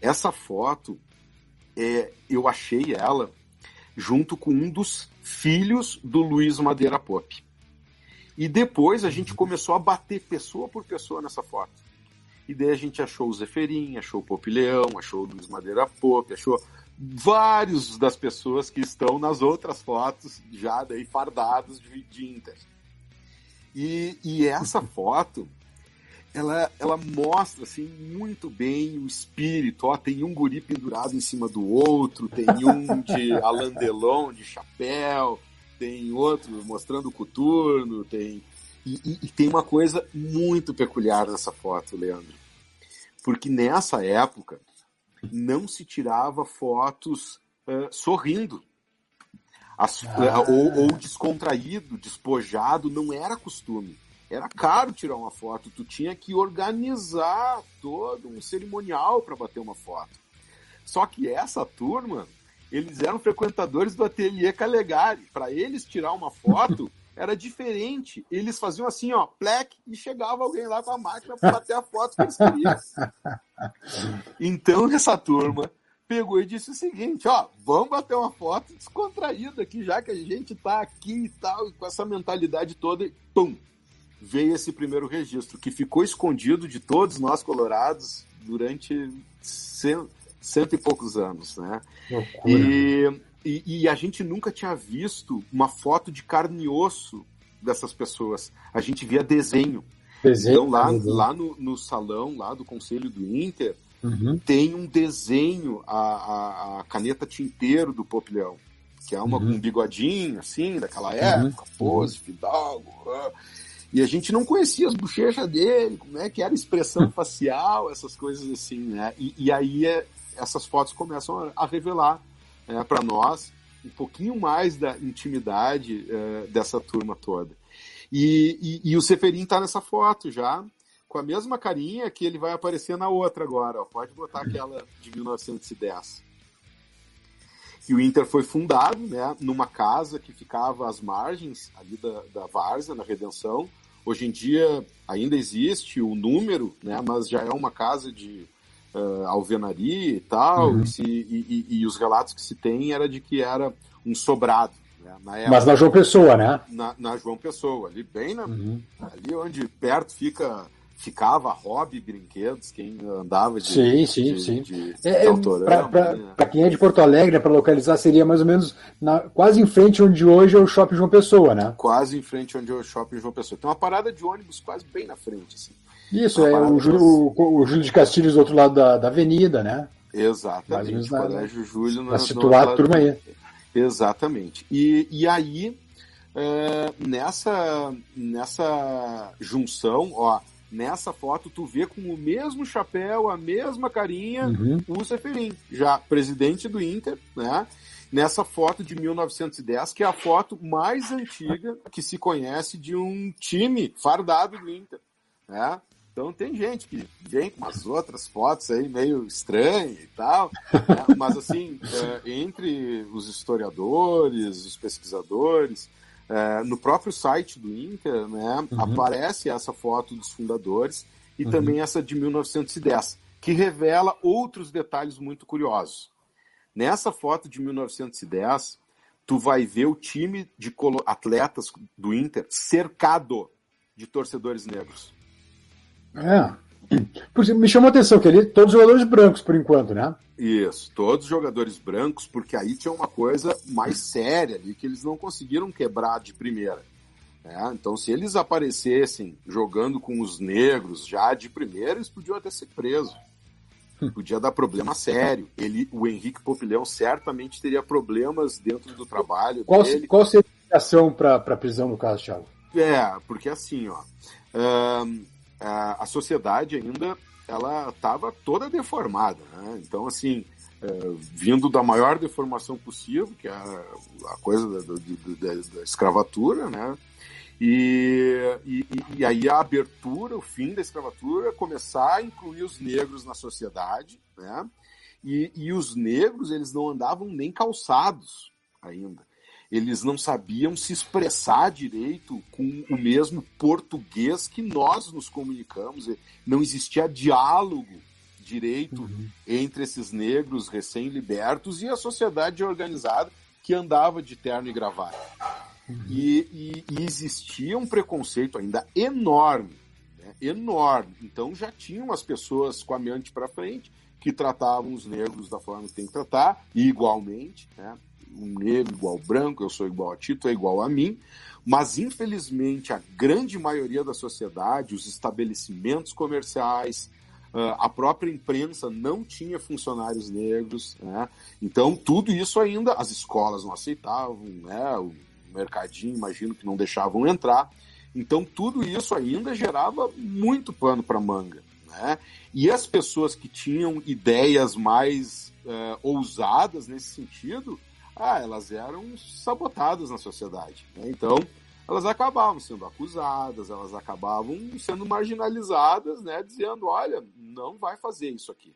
Essa foto, é, eu achei ela junto com um dos filhos do Luiz Madeira Pop. E depois a gente começou a bater pessoa por pessoa nessa foto. E daí a gente achou o Zeferin, achou o Pop Leão, achou o Luiz Madeira Pop, achou vários das pessoas que estão nas outras fotos já daí fardados de, de Inter. E, e essa foto, [laughs] ela, ela mostra assim muito bem o espírito. Ó, tem um guri pendurado em cima do outro, tem um de [laughs] Alain Delon de chapéu, tem outro mostrando o coturno, tem e, e, e, tem uma coisa muito peculiar nessa foto, Leandro, porque nessa época não se tirava fotos uh, sorrindo. As, ah. ou, ou descontraído, despojado, não era costume. Era caro tirar uma foto, tu tinha que organizar todo um cerimonial para bater uma foto. Só que essa turma, eles eram frequentadores do ateliê Calegari. Para eles tirar uma foto [laughs] era diferente. Eles faziam assim, ó, plec, e chegava alguém lá com a máquina para bater a foto que eles queriam. Então essa turma pegou e disse o seguinte, ó, vamos bater uma foto descontraída aqui, já que a gente tá aqui e tal, com essa mentalidade toda, e pum, veio esse primeiro registro, que ficou escondido de todos nós colorados durante cento, cento e poucos anos, né? E, e, e, a gente nunca tinha visto uma foto de carne e osso dessas pessoas. A gente via desenho. desenho então lá, lá no, no salão lá do Conselho do Inter, Uhum. Tem um desenho, a, a, a, caneta tinteiro do Pop Leão, que é uma, uhum. um bigodinho, assim, daquela uhum. época, uhum. pose, fidalgo. Uh, e a gente não conhecia as bochechas dele, como é que era a expressão [laughs] facial, essas coisas assim, né? E, e aí é, essas fotos começam a, a revelar é, para nós um pouquinho mais da intimidade é, dessa turma toda. E, e, e o Seferin está nessa foto já, com a mesma carinha que ele vai aparecer na outra agora. Ó. Pode botar aquela de 1910. E o Inter foi fundado né, numa casa que ficava às margens ali da, da Várzea, na Redenção. Hoje em dia ainda existe o número, né, mas já é uma casa de uh, alvenaria e tal. Uhum. E, se, e, e, e, os relatos que se tem era de que era um sobrado. Né, na época, mas na João Pessoa, né? Na, na João Pessoa, ali bem na, uhum. ali onde perto fica ficava hobby brinquedos, quem andava de, sim, sim, de, sim. de, é, de Para né? quem é de Porto Alegre, para localizar, seria mais ou menos na, quase em frente onde hoje é o Shopping João Pessoa, né? Quase em frente onde é o Shopping João Pessoa. Tem uma parada de ônibus quase bem na frente. Assim. Isso, é o Júlio, o, o Júlio de Castilhos do outro lado da, da avenida, né? Exatamente. Mais Colégio Júlio. Para situar a turma aí. Exatamente. E, e aí, é, nessa, nessa junção, ó, Nessa foto, tu vê com o mesmo chapéu, a mesma carinha, uhum. o Seferin, já presidente do Inter, né? Nessa foto de 1910, que é a foto mais antiga que se conhece de um time fardado do Inter, né? Então tem gente que vem com umas outras fotos aí meio estranhas e tal, né? mas assim, é, entre os historiadores, os pesquisadores, é, no próprio site do Inter, né, uhum. aparece essa foto dos fundadores e uhum. também essa de 1910, que revela outros detalhes muito curiosos. Nessa foto de 1910, tu vai ver o time de atletas do Inter cercado de torcedores negros. É. Me chamou a atenção que ali todos jogadores brancos por enquanto, né? Isso, todos jogadores brancos, porque aí tinha uma coisa mais séria ali que eles não conseguiram quebrar de primeira. Né? Então, se eles aparecessem jogando com os negros já de primeira, eles podiam até ser presos. Hum. Podia dar problema sério. Ele, o Henrique Popilhão certamente teria problemas dentro do trabalho qual, dele. Qual seria a ação para a prisão no caso, Thiago? É, porque assim, ó, a sociedade ainda ela estava toda deformada, né? Então, assim, é, vindo da maior deformação possível, que é a, a coisa da, da, da, da, escravatura, né? E, e, e, aí a abertura, o fim da escravatura, começar a incluir os negros na sociedade, né? E, e os negros, eles não andavam nem calçados ainda. Eles não sabiam se expressar direito com o mesmo português que nós nos comunicamos. Não existia diálogo direito uhum. entre esses negros recém-libertos e a sociedade organizada que andava de terno e gravata. Uhum. E, e, e, existia um preconceito ainda enorme, né? enorme. Então já tinham as pessoas com a mente para frente que tratavam os negros da forma que tem que tratar, igualmente, né? Um negro igual ao branco, eu sou igual a Tito, é igual a mim, mas infelizmente a grande maioria da sociedade, os estabelecimentos comerciais, ah, a própria imprensa não tinha funcionários negros, né? então tudo isso ainda as escolas não aceitavam, né? o mercadinho imagino que não deixavam entrar, então tudo isso ainda gerava muito pano para manga. Né? E as pessoas que tinham ideias mais uh, ousadas nesse sentido, ah, elas eram sabotadas na sociedade. Né? Então, elas acabavam sendo acusadas, elas acabavam sendo marginalizadas, né? dizendo, olha, não vai fazer isso aqui.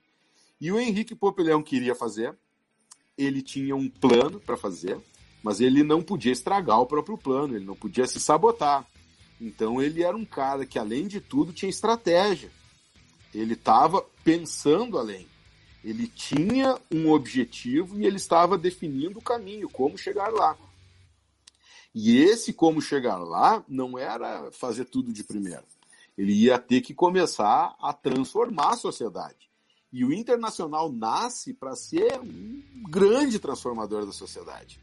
E o Henrique Popelão queria fazer, ele tinha um plano para fazer, mas ele não podia estragar o próprio plano, ele não podia se sabotar. Então ele era um cara que, além de tudo, tinha estratégia. Ele estava pensando além. Ele tinha um objetivo e ele estava definindo o caminho, como chegar lá. E esse como chegar lá não era fazer tudo de primeira. Ele ia ter que começar a transformar a sociedade. E o Internacional nasce para ser um grande transformador da sociedade.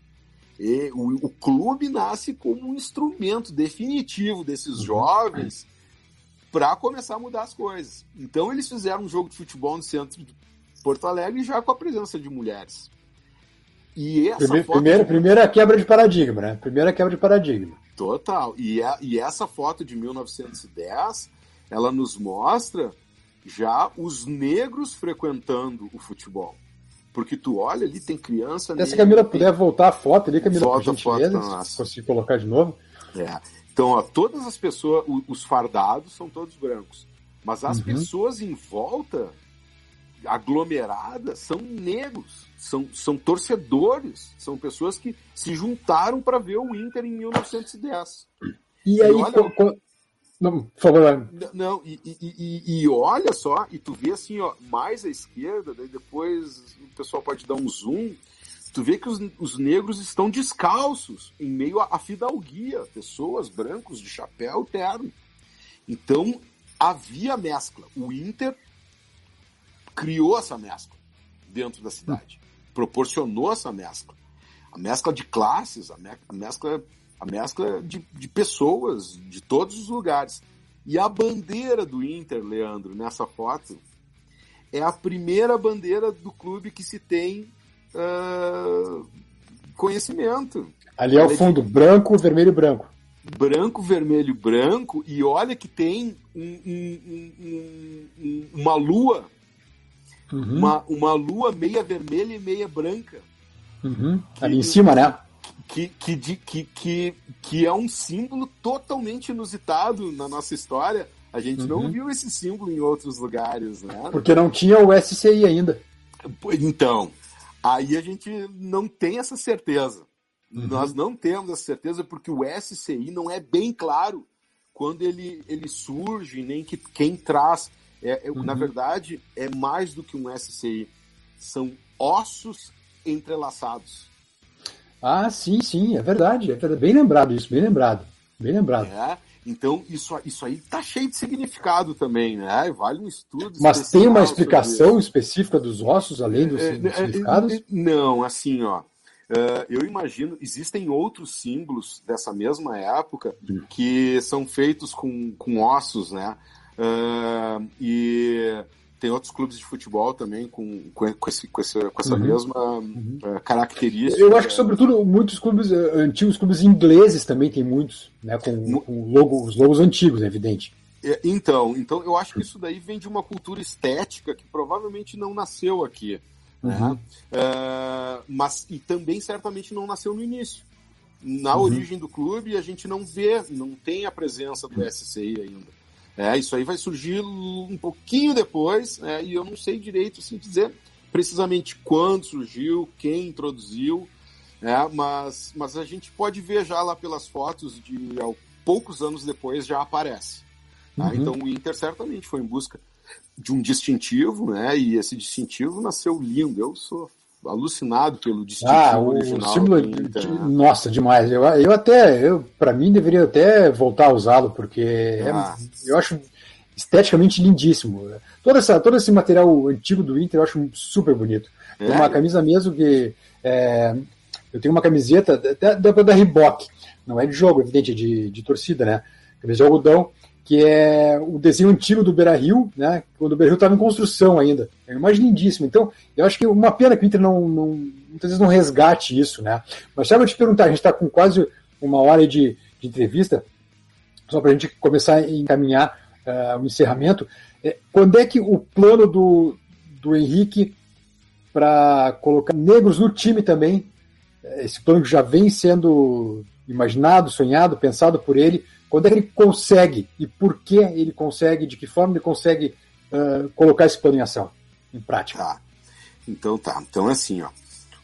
E o, o, clube nasce como um instrumento definitivo desses jovens para começar a mudar as coisas. Então eles fizeram um jogo de futebol no centro Porto Alegre já com a presença de mulheres. E essa primeira, foto... primeira, primeira quebra de paradigma, né? Primeira quebra de paradigma. Total. E, é, e essa foto de 1910, ela nos mostra já os negros frequentando o futebol. Porque tu olha ali, tem criança. Se a Camila tem... puder voltar a foto ali, Camila, Volta por gentileza, foto, se conseguir colocar de novo. É. Então, ó, todas as pessoas, os fardados são todos brancos. Mas as uhum. pessoas em volta aglomeradas são negros, são, são torcedores, são pessoas que se juntaram para ver o Inter em 1910. E, e aí, olha, não, por favor. Não, e, e, e, olha só, e tu vê assim, ó, mais à esquerda, daí depois o pessoal pode dar um zoom, tu vê que os, os negros estão descalços em meio à fidalguia, pessoas brancos de chapéu terno. Então havia mescla. O Inter criou essa mescla dentro da cidade, proporcionou essa mescla. A mescla de classes, a, me a mescla, a mescla de, de pessoas de todos os lugares. E a bandeira do Inter, Leandro, nessa foto, é a primeira bandeira do clube que se tem uh, conhecimento. Ali é o fundo, de... branco, vermelho e branco. Branco, vermelho, branco, e olha que tem um, um, um, uma lua Uhum. Uma, uma lua meia vermelha e meia branca. Uhum. Que, Ali em cima, né? Que, que, que, que, que é um símbolo totalmente inusitado na nossa história. A gente uhum. não viu esse símbolo em outros lugares, né? Porque não tinha o SCI ainda. Então, aí a gente não tem essa certeza. Uhum. Nós não temos essa certeza porque o SCI não é bem claro quando ele, ele surge, nem que quem traz é, é, uhum. Na verdade, é mais do que um SCI. São ossos entrelaçados. Ah, sim, sim, é verdade. É bem lembrado isso, bem lembrado. Bem lembrado. É, então, isso, isso aí tá cheio de significado também, né? Vale um estudo. Mas tem uma explicação específica dos ossos, além dos é, é significados? É, não, assim, ó. Eu imagino, existem outros símbolos dessa mesma época hum. que são feitos com, com ossos, né? Uh, e tem outros clubes de futebol também com, com, esse, com, essa, com essa uhum. mesma uhum. Uh, característica. Eu acho que, sobretudo, muitos clubes, uh, antigos clubes ingleses também tem muitos, né, com, com logo, os logos antigos, é evidente. É, então, então, eu acho que isso daí vem de uma cultura estética que provavelmente não nasceu aqui. Né? Uhum. Uh, mas e também certamente não nasceu no início. Na uhum. origem do clube, a gente não vê, não tem a presença do SCI ainda. É, isso aí vai surgir um pouquinho depois, né, e eu não sei direito assim, dizer precisamente quando surgiu, quem introduziu, É, mas, mas a gente pode ver já lá pelas fotos de poucos anos depois já aparece. Tá? Uhum. Então o Inter certamente foi em busca de um distintivo, né? E esse distintivo nasceu lindo. Eu sou alucinado pelo distintivo ah, o original. Símbolo, Inter, né? Nossa, demais. Eu, eu até, eu para mim deveria até voltar a usá-lo porque é, ah. é, eu acho esteticamente lindíssimo. Todo, essa, todo esse material antigo do Inter eu acho super bonito. É. Tem uma camisa mesmo que é, eu tenho uma camiseta da, da, da Reebok, não é de jogo, evidente, é de, de torcida, né? Camisa de algodão, que é o desenho antigo do Beira Rio, né? Quando o Beira Rio estava em construção ainda. É uma imagem lindíssima. Então, eu acho que uma pena que o Inter não, não muitas vezes não resgate isso, né? Mas só eu te perguntar, a gente está com quase uma hora de, de entrevista, só para a gente começar a encaminhar uh, o encerramento. É, quando é que o plano do, do Henrique para colocar negros no time também, é, esse plano que já vem sendo imaginado, sonhado, pensado por ele, quando é que ele consegue e por que ele consegue, de que forma ele consegue uh, colocar esse plano em ação, em prática? Tá. Então tá. Então é assim, ó.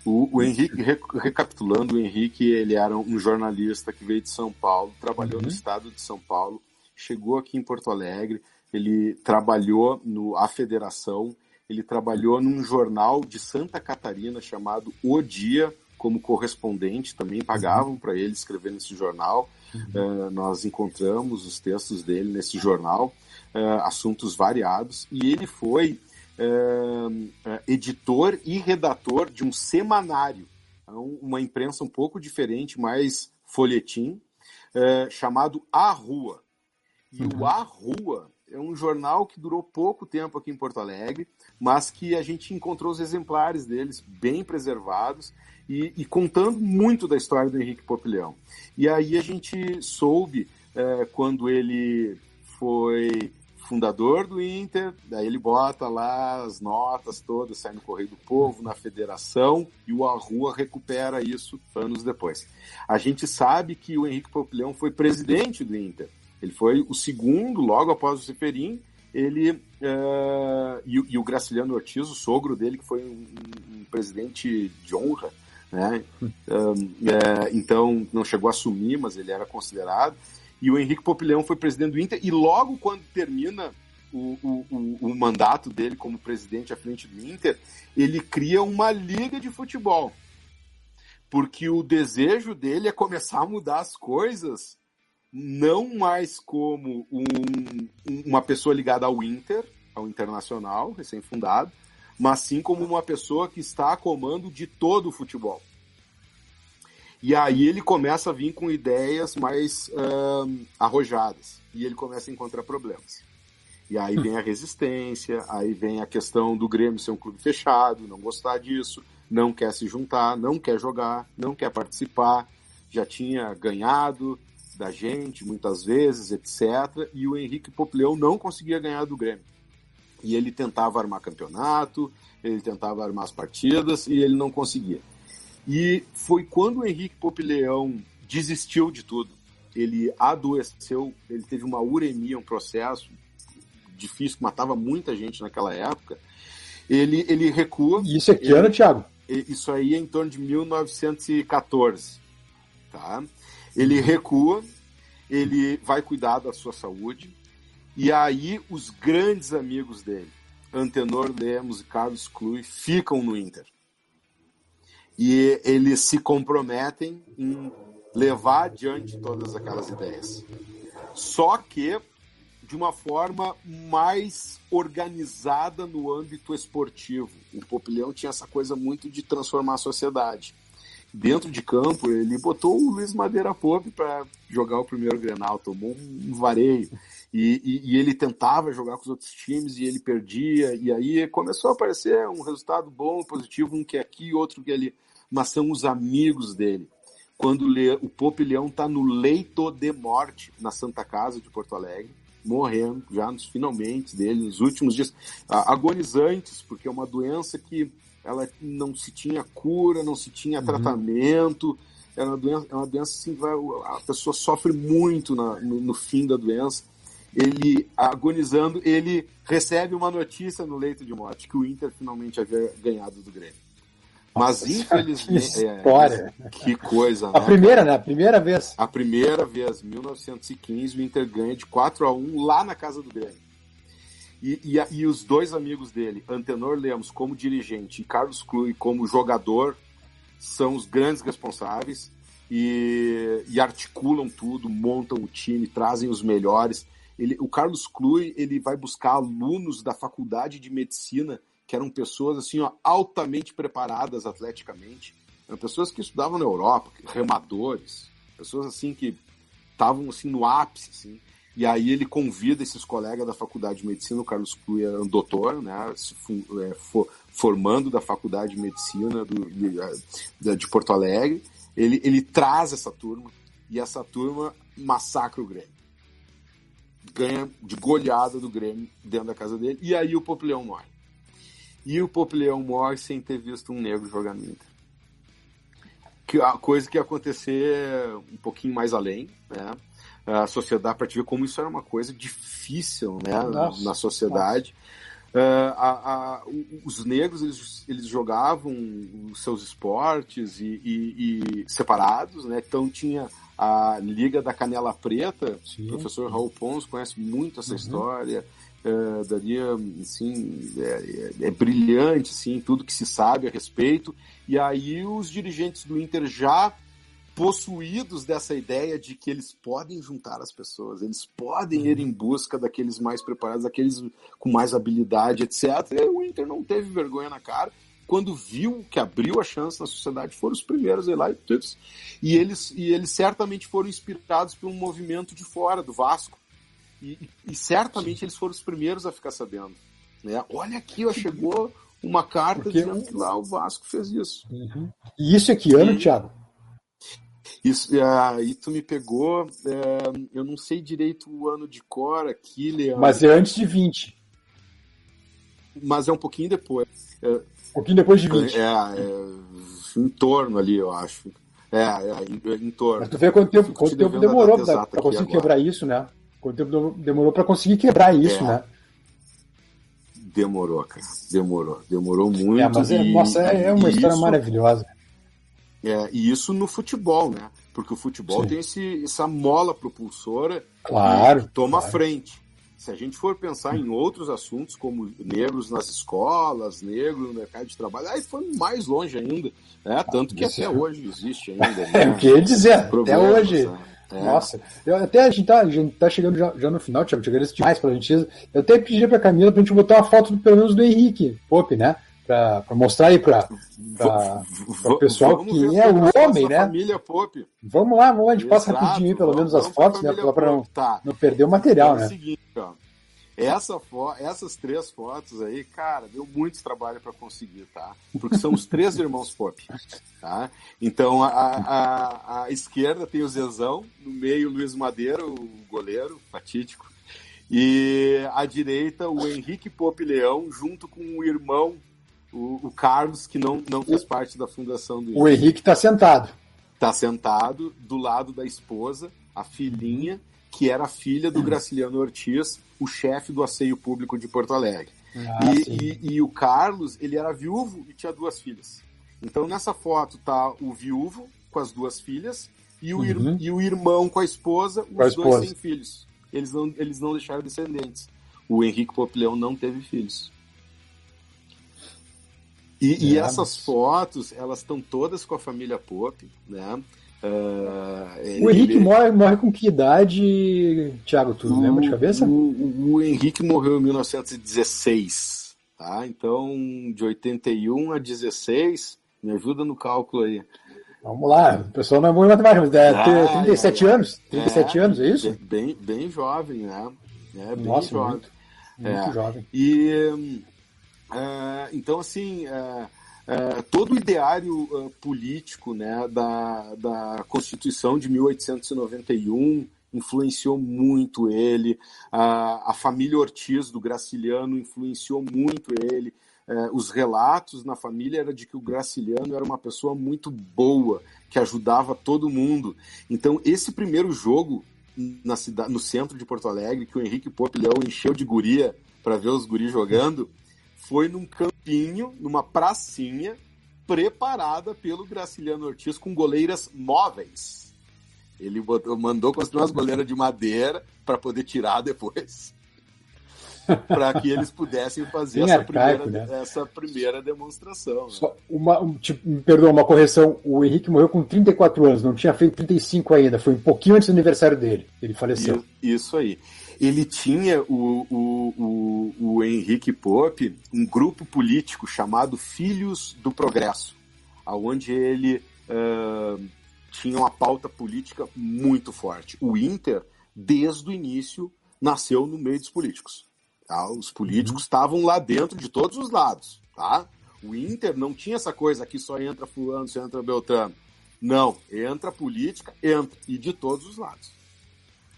O, o Henrique, recapitulando, o Henrique, ele era um jornalista que veio de São Paulo, trabalhou uhum. no estado de São Paulo, chegou aqui em Porto Alegre, ele trabalhou no A Federação, ele trabalhou num jornal de Santa Catarina chamado O Dia, como correspondente, também pagavam uhum. para ele escrever nesse jornal. Uhum. Uh, nós encontramos os textos dele nesse jornal, uh, assuntos variados, e ele foi uh, editor e redator de um semanário, então, uma imprensa um pouco diferente, mais folhetim, chamado A Rua. E uhum. o A Rua é um jornal que durou pouco tempo aqui em Porto Alegre, mas que a gente encontrou os exemplares deles bem preservados e, e contando muito da história do Henrique Popilhão. E aí a gente soube, é, quando ele foi fundador do Inter, daí ele bota lá as notas todas, sai no Correio do Povo, na federação, e o Arrua recupera isso anos depois. A gente sabe que o Henrique Popilhão foi presidente do Inter. Ele foi o segundo, logo após o Seferin, ele uh, e, e, o Graciliano Ortiz, o sogro dele, que foi um, um presidente de honra né? é, então não chegou a assumir, mas ele era considerado. E o Henrique Popilhão foi presidente do Inter, e logo quando termina o, o, o, mandato dele como presidente à frente do Inter, ele cria uma liga de futebol. Porque o desejo dele é começar a mudar as coisas, não mais como um, uma pessoa ligada ao Inter, ao Internacional, recém-fundado, mas sim como uma pessoa que está a comando de todo o futebol. E aí ele começa a vir com ideias mais uh, arrojadas e ele começa a encontrar problemas. E aí vem a resistência, aí vem a questão do Grêmio ser um clube fechado, não gostar disso, não quer se juntar, não quer jogar, não quer participar, já tinha ganhado da gente muitas vezes, etc. E o Henrique Popleão não conseguia ganhar do Grêmio. E ele tentava armar campeonato, ele tentava armar as partidas e ele não conseguia. E foi quando o Henrique Popileão desistiu de tudo. Ele adoeceu, ele teve uma uremia, um processo difícil que matava muita gente naquela época. Ele, ele recua. Isso é que ano, Thiago? Isso aí é em torno de 1914. Tá? Ele recua, ele vai cuidar da sua saúde, e aí os grandes amigos dele, Antenor Lemos e Carlos Clui, ficam no Inter. E eles se comprometem em levar adiante todas aquelas ideias. Só que de uma forma mais organizada no âmbito esportivo. O Popilhão tinha essa coisa muito de transformar a sociedade. Dentro de campo, ele botou o Luiz Madeira Pope para jogar o primeiro Grenal, tomou um vareio. E, e, e, ele tentava jogar com os outros times e ele perdia, e aí começou a aparecer um resultado bom, positivo, um que é aqui, outro que é ali. Mas são os amigos dele. Quando o Pope Leão está no leito de morte na Santa Casa de Porto Alegre, morrendo já nos finalmente dele, nos últimos dias, agonizantes, porque é uma doença que ela não se tinha cura, não se tinha uhum. tratamento, é uma doença, é uma doença assim, vai, a pessoa sofre muito na, no, no fim da doença ele agonizando, ele recebe uma notícia no leito de morte que o Inter finalmente havia ganhado do Grêmio. Mas infelizmente. Que história. É, que coisa, né? A primeira, né? A primeira vez. A primeira vez, 1915, o Inter ganha de 4 a 1 lá na casa do Grêmio. E, e, e os dois amigos dele, Antenor Lemos como dirigente e Carlos Clui como jogador, são os grandes responsáveis e, e articulam tudo, montam o time, trazem os melhores. Ele, o Carlos Clui ele vai buscar alunos da faculdade de medicina que eram pessoas assim ó, altamente preparadas atleticamente, eram pessoas que estudavam na Europa, remadores, pessoas assim que estavam assim no ápice, assim. E aí ele convida esses colegas da faculdade de medicina, o Carlos Clui era um doutor, né, se, é, for, formando da faculdade de medicina do, de, de Porto Alegre, ele, ele traz essa turma e essa turma massacra o Grêmio. Ganha de goleada do Grêmio dentro da casa dele. E aí o Popleão morre. E o Popleão morre sem ter visto um negro jogar no Inter. Que, a coisa que ia acontecer um pouquinho mais além, né? A sociedade, para te ver como isso era uma coisa difícil né? Nossa, na sociedade. Uh, a, a, os negros eles, eles jogavam os seus esportes e, e, e, separados, né? Então tinha a Liga da Canela Preta, Sim. o professor Raul Pons conhece muito essa uhum. história. Uh, daria, assim, é, é, é, brilhante, assim, tudo que se sabe a respeito. E aí os dirigentes do Inter já possuídos dessa ideia de que eles podem juntar as pessoas, eles podem ir em busca daqueles mais preparados, daqueles com mais habilidade, etc. E o Inter não teve vergonha na cara. Quando viu que abriu a chance na sociedade, foram os primeiros a ir lá e, e eles e eles certamente foram inspirados por um movimento de fora do Vasco e, e certamente Sim. eles foram os primeiros a ficar sabendo. Né? Olha aqui, ó, chegou uma carta Porque... dizendo que lá o Vasco fez isso. Uhum. E isso é que ano, e... Thiago? Isso, aí tu me pegou, é, eu não sei direito o ano de cor aqui, Leandro. Mas é antes de 20. Mas é um pouquinho depois. É, pouquinho depois de 20. É, é, em torno ali, eu acho. É, é em, torno. Mas tu vê quanto tempo, quanto tempo demorou para conseguir quebrar isso, né? Quanto tempo demorou para conseguir quebrar isso, é. né? Demorou, cara. Demorou. Demorou muito. É, mas é, e, nossa, é, é uma história isso, maravilhosa. É, e isso no futebol, né? Porque o futebol Sim. tem esse, essa mola propulsora claro, que toma claro. frente. Se a gente for pensar em outros assuntos, como negros nas escolas, negros no mercado de trabalho, aí foi mais longe ainda. Né? Tanto que até hoje existe ainda. Né? É o que eu ia dizer, até hoje. Né? É. Nossa, eu, até a gente tá, a gente tá chegando já, já no final, Thiago, te agradeço demais pela gentileza. Eu até pedi pra Camila pra gente botar uma foto, pelo menos, do Henrique Pop, né? Pra mostrar aí pra, pra, pra pessoal quem é o homem, né? Família Pop. Vamos lá, vamos lá, a gente Exato, passa rapidinho aí, pelo menos as fotos, né? Pra não, tá. não perder o material, então, é né? É o seguinte, ó. Essa essas três fotos aí, cara, deu muito trabalho para conseguir, tá? Porque são os três irmãos Pop, tá? Então, a, a, a, esquerda tem o Zezão, no meio o Luiz Madeira, o goleiro, fatídico, e à direita o Henrique Pop Leão, junto com o irmão, o, o Carlos, que não, não fez parte da fundação do O Henrique está sentado. Está sentado do lado da esposa, a filhinha, que era filha do Graciliano Ortiz, o chefe do asseio público de Porto Alegre. Ah, e, e, e, o Carlos, ele era viúvo e tinha duas filhas. Então nessa foto tá o viúvo com as duas filhas e o, uhum. e o irmão com a esposa, os dois esposa. sem filhos. Eles não, eles não deixaram descendentes. O Henrique Popleão não teve filhos. E, é, e essas mas... fotos, elas estão todas com a família Pop, né? Uh, o Henrique ele... morre, morre com que idade, Thiago, tu o, lembra de cabeça? O, o, Henrique morreu em 1916, tá? Então, de 81 a 16, me ajuda no cálculo aí. Vamos lá, o pessoal não é em matemática, mas é ah, 37 é, anos, 37 é, anos, é isso? Bem, bem jovem, né? É, bem Nossa, jovem. Muito, muito é. jovem. E, uh, então, assim... Uh, é, todo o ideário uh, político né, da, da Constituição de 1891 influenciou muito ele, a, família Ortiz do Graciliano influenciou muito ele. É, os relatos na família era de que o Graciliano era uma pessoa muito boa, que ajudava todo mundo. Então, esse primeiro jogo na cidade, no centro de Porto Alegre, que o Henrique Pope Leão encheu de guria para ver os guris jogando, foi num campinho, numa pracinha, preparada pelo Graciliano Ortiz com goleiras móveis. Ele botou, mandou construir umas goleiras de madeira para poder tirar depois. [laughs] para que eles pudessem fazer essa, arcaico, primeira, né? essa primeira demonstração. Né? Uma, um, tipo, me perdoa, uma correção. O Henrique morreu com 34 anos, não tinha feito 35 ainda. Foi um pouquinho antes do aniversário dele. Ele faleceu. Isso aí. Ele tinha, o, o, o, o Henrique Pope, um grupo político chamado Filhos do Progresso, onde ele uh, tinha uma pauta política muito forte. O Inter, desde o início, nasceu no meio dos políticos. Tá? Os políticos uhum. estavam lá dentro de todos os lados. Tá? O Inter não tinha essa coisa que só entra fulano, só entra Beltrano. Não, entra política, entra, e de todos os lados.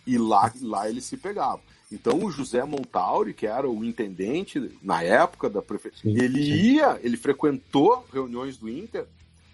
E lá, lá eles se pegavam. Então o José Montauri, que era o intendente na época da prefeitura, ele ia, ele frequentou reuniões do Inter,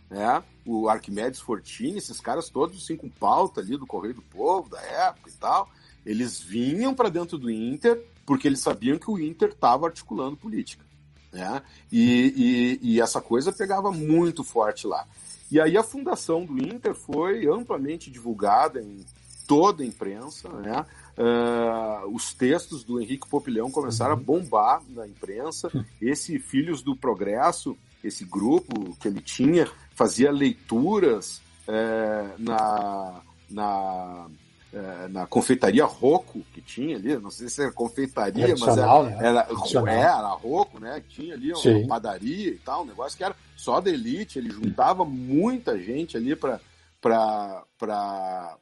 né? O Arquimedes Fortini, esses caras todos assim com pauta ali do Correio do Povo da época e tal, eles vinham para dentro do Inter porque eles sabiam que o Inter estava articulando política. Né? E, e, e, essa coisa pegava muito forte lá. E aí a fundação do Inter foi amplamente divulgada em toda a imprensa, né? Uh, os textos do Henrique Popilhão começaram a uhum. bombar na imprensa. [laughs] Esse Filhos do Progresso, esse grupo que ele tinha, fazia leituras uh, na, na é, na confeitaria Rocco, que tinha ali, não sei se era confeitaria, mas era, né? era, é, era Rocco, né? Tinha ali uma Sim. padaria e tal, um negócio que era só da elite, ele juntava muita gente ali para para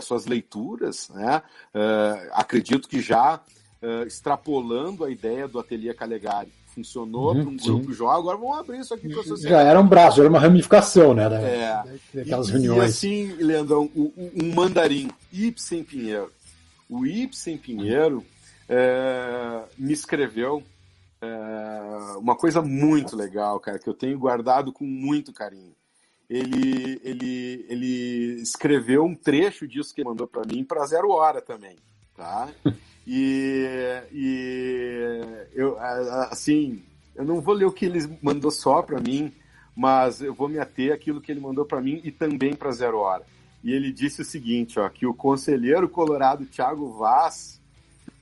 suas leituras, né? Uh, acredito que já uh, extrapolando a ideia do Ateliê Calegari funcionou uhum, para um grupo sim. jovem, agora vamos abrir isso aqui para a sociedade. Já era um braço, era uma ramificação, né? Da, é. Daquelas reuniões. E assim, Leandrão, um mandarim, Ibsen Pinheiro. O Ibsen Pinheiro é, me escreveu é, uma coisa muito legal, cara, que eu tenho guardado com muito carinho. Ele, ele, ele escreveu um trecho disso que ele mandou para mim para Zero Hora também, tá? [laughs] E, e eu, assim, eu não vou ler o que ele mandou só para mim, mas eu vou me ater àquilo que ele mandou para mim e também para Zero Hora. E ele disse o seguinte, ó, que o conselheiro colorado Thiago Vaz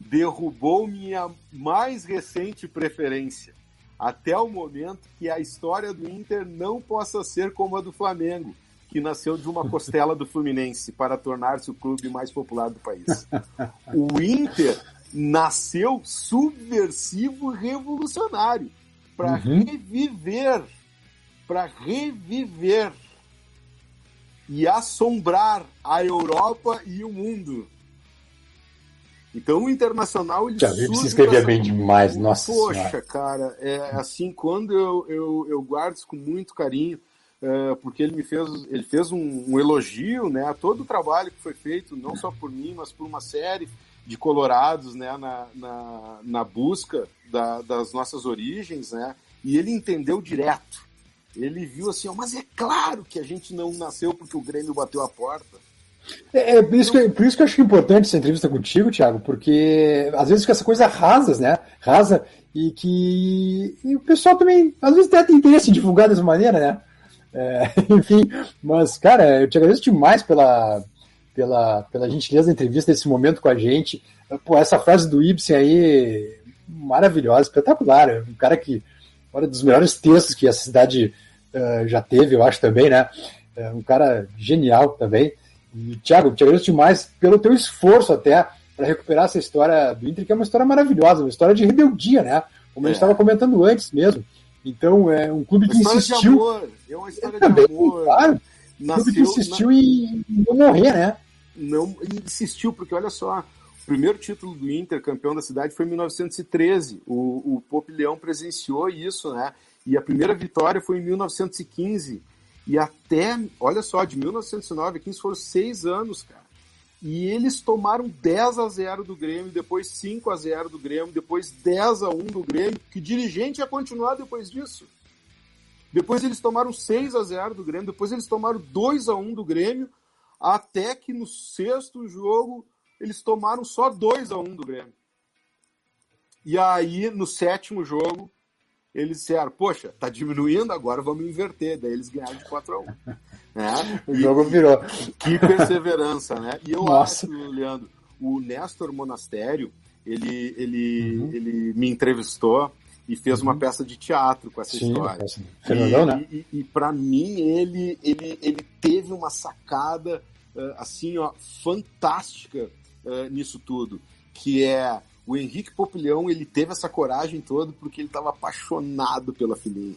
derrubou minha mais recente preferência, até o momento que a história do Inter não possa ser como a do Flamengo, que nasceu de uma costela do Fluminense para tornar-se o clube mais popular do país. O Inter nasceu subversivo revolucionário para uhum. reviver, para reviver e assombrar a Europa e o mundo. Então o Internacional ele Já vi que se escrevia bem demais, nossa Poxa, senhora. cara, é assim, quando eu, eu, eu guardo isso com muito carinho, é, porque ele me fez, ele fez um, um, elogio, né, a todo o trabalho que foi feito, não só por mim, mas por uma série de colorados, né, na, na, na busca da, das nossas origens, né, e ele entendeu direto. Ele viu assim, ó, mas é claro que a gente não nasceu porque o Grêmio bateu a porta. É, é por, isso que, por isso que eu acho importante essa entrevista contigo, Thiago, porque às vezes fica essa coisa rasas, né? Rasa, e que e o pessoal também, às vezes, até tem interesse em divulgar dessa maneira, né? É, [laughs] enfim, mas, cara, eu te agradeço demais pela, pela, pela gentileza da entrevista, desse momento com a gente. Pô, essa frase do Ibsen aí, maravilhosa, espetacular. É um cara que, um dos melhores textos que a cidade uh, já teve, eu acho também, né? É um cara genial também. Thiago, te agradeço demais pelo teu esforço até para recuperar essa história do Inter, que é uma história maravilhosa, uma história de rebeldia, né? Como é. a gente estava comentando antes mesmo. Então, é um clube que insistiu. É uma história também, de amor. Claro. Um clube que insistiu na... em não morrer, né? Não, insistiu, porque olha só, o primeiro título do Inter, campeão da cidade, foi em 1913. O, o Pope Leão presenciou isso, né? E a primeira vitória foi em 1915. E até, olha só, de 1909 a 15 foram seis anos, cara. E eles tomaram 10 a 0 do Grêmio, depois 5 a 0 do Grêmio, depois 10 a 1 do Grêmio. Que dirigente ia continuar depois disso? Depois eles tomaram 6 a 0 do Grêmio, depois eles tomaram 2 a 1 do Grêmio, até que no sexto jogo eles tomaram só 2 a 1 do Grêmio. E aí, no sétimo jogo, eles disseram, poxa, tá diminuindo, agora vamos inverter. Daí eles ganharam de 4 a 1 né? [laughs] O jogo virou. Que perseverança, né? E eu Nossa. acho, Leandro, o Néstor Monastério, ele, ele, uhum. ele me entrevistou e fez uhum. uma peça de teatro com essa Sim, história. Fernandão, né? E, e, e para mim, ele, ele, ele teve uma sacada uh, assim, ó, fantástica uh, nisso tudo, que é o Henrique Popilhão, ele teve essa coragem toda porque ele estava apaixonado pela filhinha,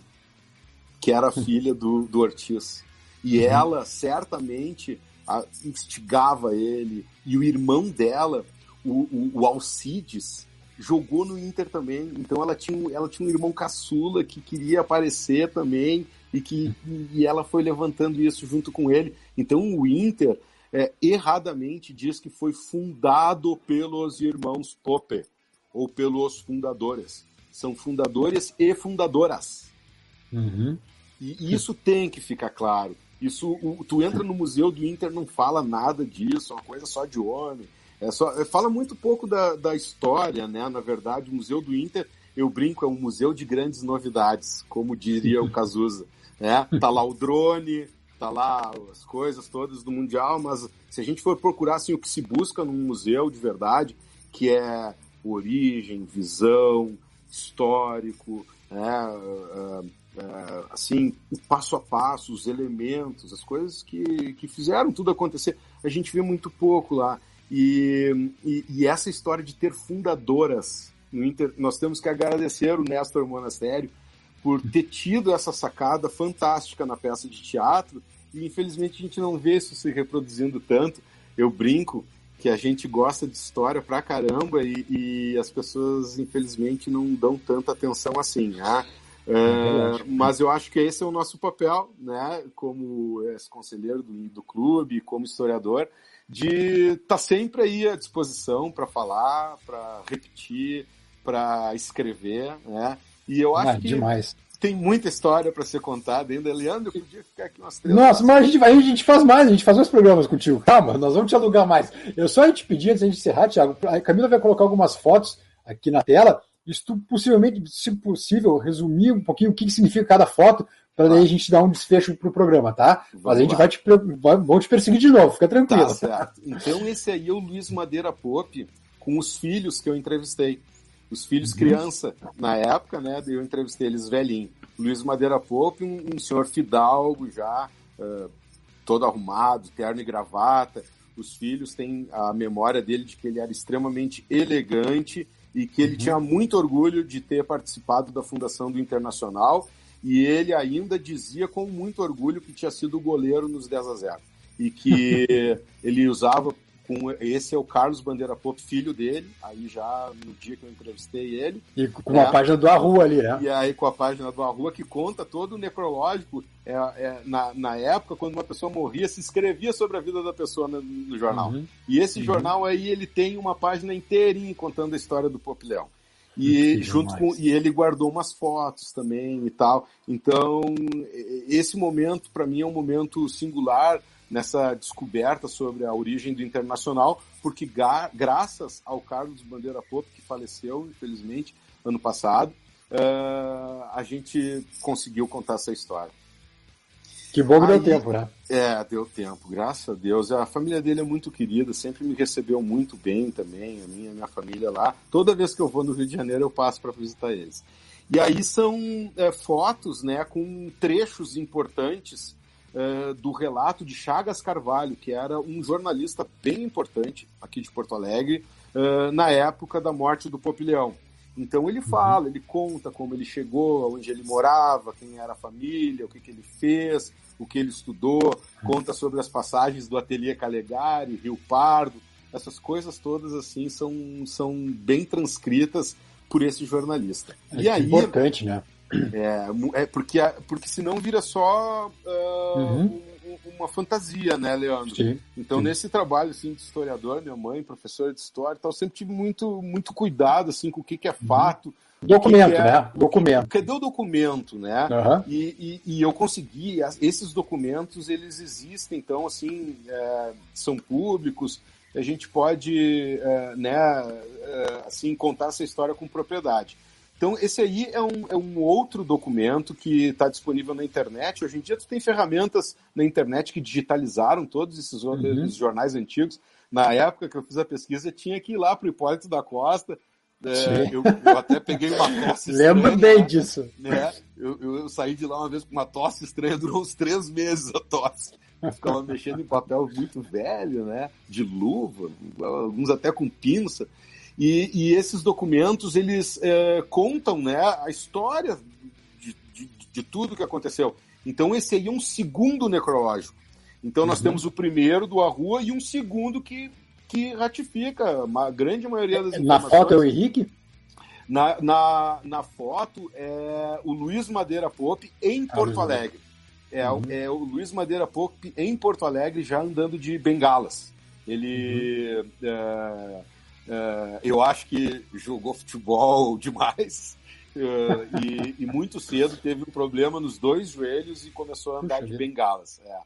que era a [laughs] filha do, do Ortiz. E uhum. ela certamente a, instigava ele, e o irmão dela, o, o, o Alcides, jogou no Inter também. Então ela tinha, ela tinha um irmão caçula que queria aparecer também e que e ela foi levantando isso junto com ele. Então o Inter é, erradamente diz que foi fundado pelos irmãos Pope ou pelos fundadores. São fundadores e fundadoras. Uhum. E isso tem que ficar claro. Isso, tu entra no museu do Inter, não fala nada disso, é uma coisa só de homem. É só, é, fala muito pouco da, da história, né? Na verdade, o Museu do Inter, eu brinco, é um museu de grandes novidades, como diria o Cazuza. Né? Tá lá o drone, tá lá as coisas todas do Mundial, mas se a gente for procurar assim, o que se busca num museu de verdade, que é origem, visão, histórico, né? Uh, uh, assim, o passo a passo, os elementos, as coisas que, que fizeram tudo acontecer, a gente vê muito pouco lá. E, e, e, essa história de ter fundadoras no Inter, nós temos que agradecer o Néstor Monastério por ter tido essa sacada fantástica na peça de teatro e infelizmente a gente não vê isso se reproduzindo tanto. Eu brinco que a gente gosta de história pra caramba e, e as pessoas infelizmente não dão tanta atenção assim, né? É, mas eu acho que esse é o nosso papel, né, como ex-conselheiro do, do clube, como historiador, de estar tá sempre aí à disposição para falar, para repetir, para escrever, né? E eu acho ah, que demais. Tem muita história para ser contada ainda. Leandro, eu podia ficar aqui umas três Nossa, mas a gente, a gente faz mais, a gente faz mais programas contigo. Calma, nós vamos te alugar mais. Eu só te pedir, antes de encerrar, Thiago, a Camila vai colocar algumas fotos aqui na tela. Isso possivelmente, se possível, resumir um pouquinho o que significa cada foto, para daí a gente dar um desfecho pro programa, tá? Vamos Mas a gente lá. vai te, vai, te perseguir de novo, fica tranquilo. Tá certo. Então esse aí é o Luiz Madeira Pope com os filhos que eu entrevistei. Os filhos uhum. criança, na época, né? Eu entrevistei eles velhinho. Luiz Madeira Pope, um, um senhor fidalgo já, uh, todo arrumado, terno e gravata. Os filhos têm a memória dele de que ele era extremamente elegante e que ele uhum. tinha muito orgulho de ter participado da fundação do Internacional e ele ainda dizia com muito orgulho que tinha sido goleiro nos 10 a 0 e que [laughs] ele usava com esse é o Carlos Bandeira Pop, filho dele, aí já no dia que eu entrevistei ele. E com né? a página do Arrua ali, né? E aí com a página do Arrua que conta todo o necrológico. É, é, na, na época, quando uma pessoa morria, se escrevia sobre a vida da pessoa no, no jornal. Uhum. E esse uhum. jornal aí, ele tem uma página inteirinha contando a história do Pop Leão. E junto com e ele guardou umas fotos também e tal. Então, esse momento para mim é um momento singular nessa descoberta sobre a origem do internacional, porque graças ao Carlos Bandeira Pope, que faleceu, infelizmente, ano passado, uh, a gente conseguiu contar essa história. Que bom que Aí, deu tempo, né? É, deu tempo, graças a Deus. A família dele é muito querida, sempre me recebeu muito bem também, a minha, a minha família lá. Toda vez que eu vou no Rio de Janeiro, eu passo para visitar eles. E aí são é, fotos né, com trechos importantes é, do relato de Chagas Carvalho, que era um jornalista bem importante aqui de Porto Alegre, é, na época da morte do Popilhão. Então ele uhum. fala, ele conta como ele chegou, onde ele morava, quem era a família, o que, que ele fez, o que ele estudou, conta sobre as passagens do Ateliê Calegari, Rio Pardo, essas coisas todas assim são, são bem transcritas por esse jornalista. É e aí, importante, né? É, é porque, porque senão vira só uh, uhum. uma fantasia, né, Leandro? Sim, então, sim. nesse trabalho assim, de historiador, minha mãe, professora de história, tal, sempre tive muito, muito cuidado assim, com o que, que é uhum. fato, Documento, que é, né? Documento. Cadê o documento, né? Uhum. E, e, e, eu consegui, esses documentos, eles existem, então, assim, é, são públicos, a gente pode, é, né, é, assim, contar essa história com propriedade. Então, esse aí é um, é um outro documento que está disponível na internet. Hoje em dia, tu tem ferramentas na internet que digitalizaram todos esses uhum. jornais antigos. Na época que eu fiz a pesquisa, tinha que ir lá para o Hipólito da Costa. É, eu, eu, até peguei uma tosse [laughs] Lembro bem disso. Né? Eu, eu, saí de lá uma vez com uma tosse estranha, durou uns três meses a tosse. ficava [laughs] mexendo em papel muito velho, né? De luva, alguns até com pinça. E, e esses documentos, eles é, contam né, a história de, de, de, tudo que aconteceu. Então, esse aí é um segundo necrológico. Então, nós uhum. temos o primeiro do Arrua e um segundo que, que ratifica a grande maioria das informações. Na foto é o Henrique? Na, na, na foto é o Luiz Madeira Pope em ah, Porto Alegre. É, uhum. é o Luiz Madeira Pope em Porto Alegre já andando de bengalas. Ele. Uhum. É, é, eu acho que jogou futebol [laughs] demais. Uh, e, e, muito cedo teve um problema nos dois joelhos e começou a andar Puxa de bengalas. É.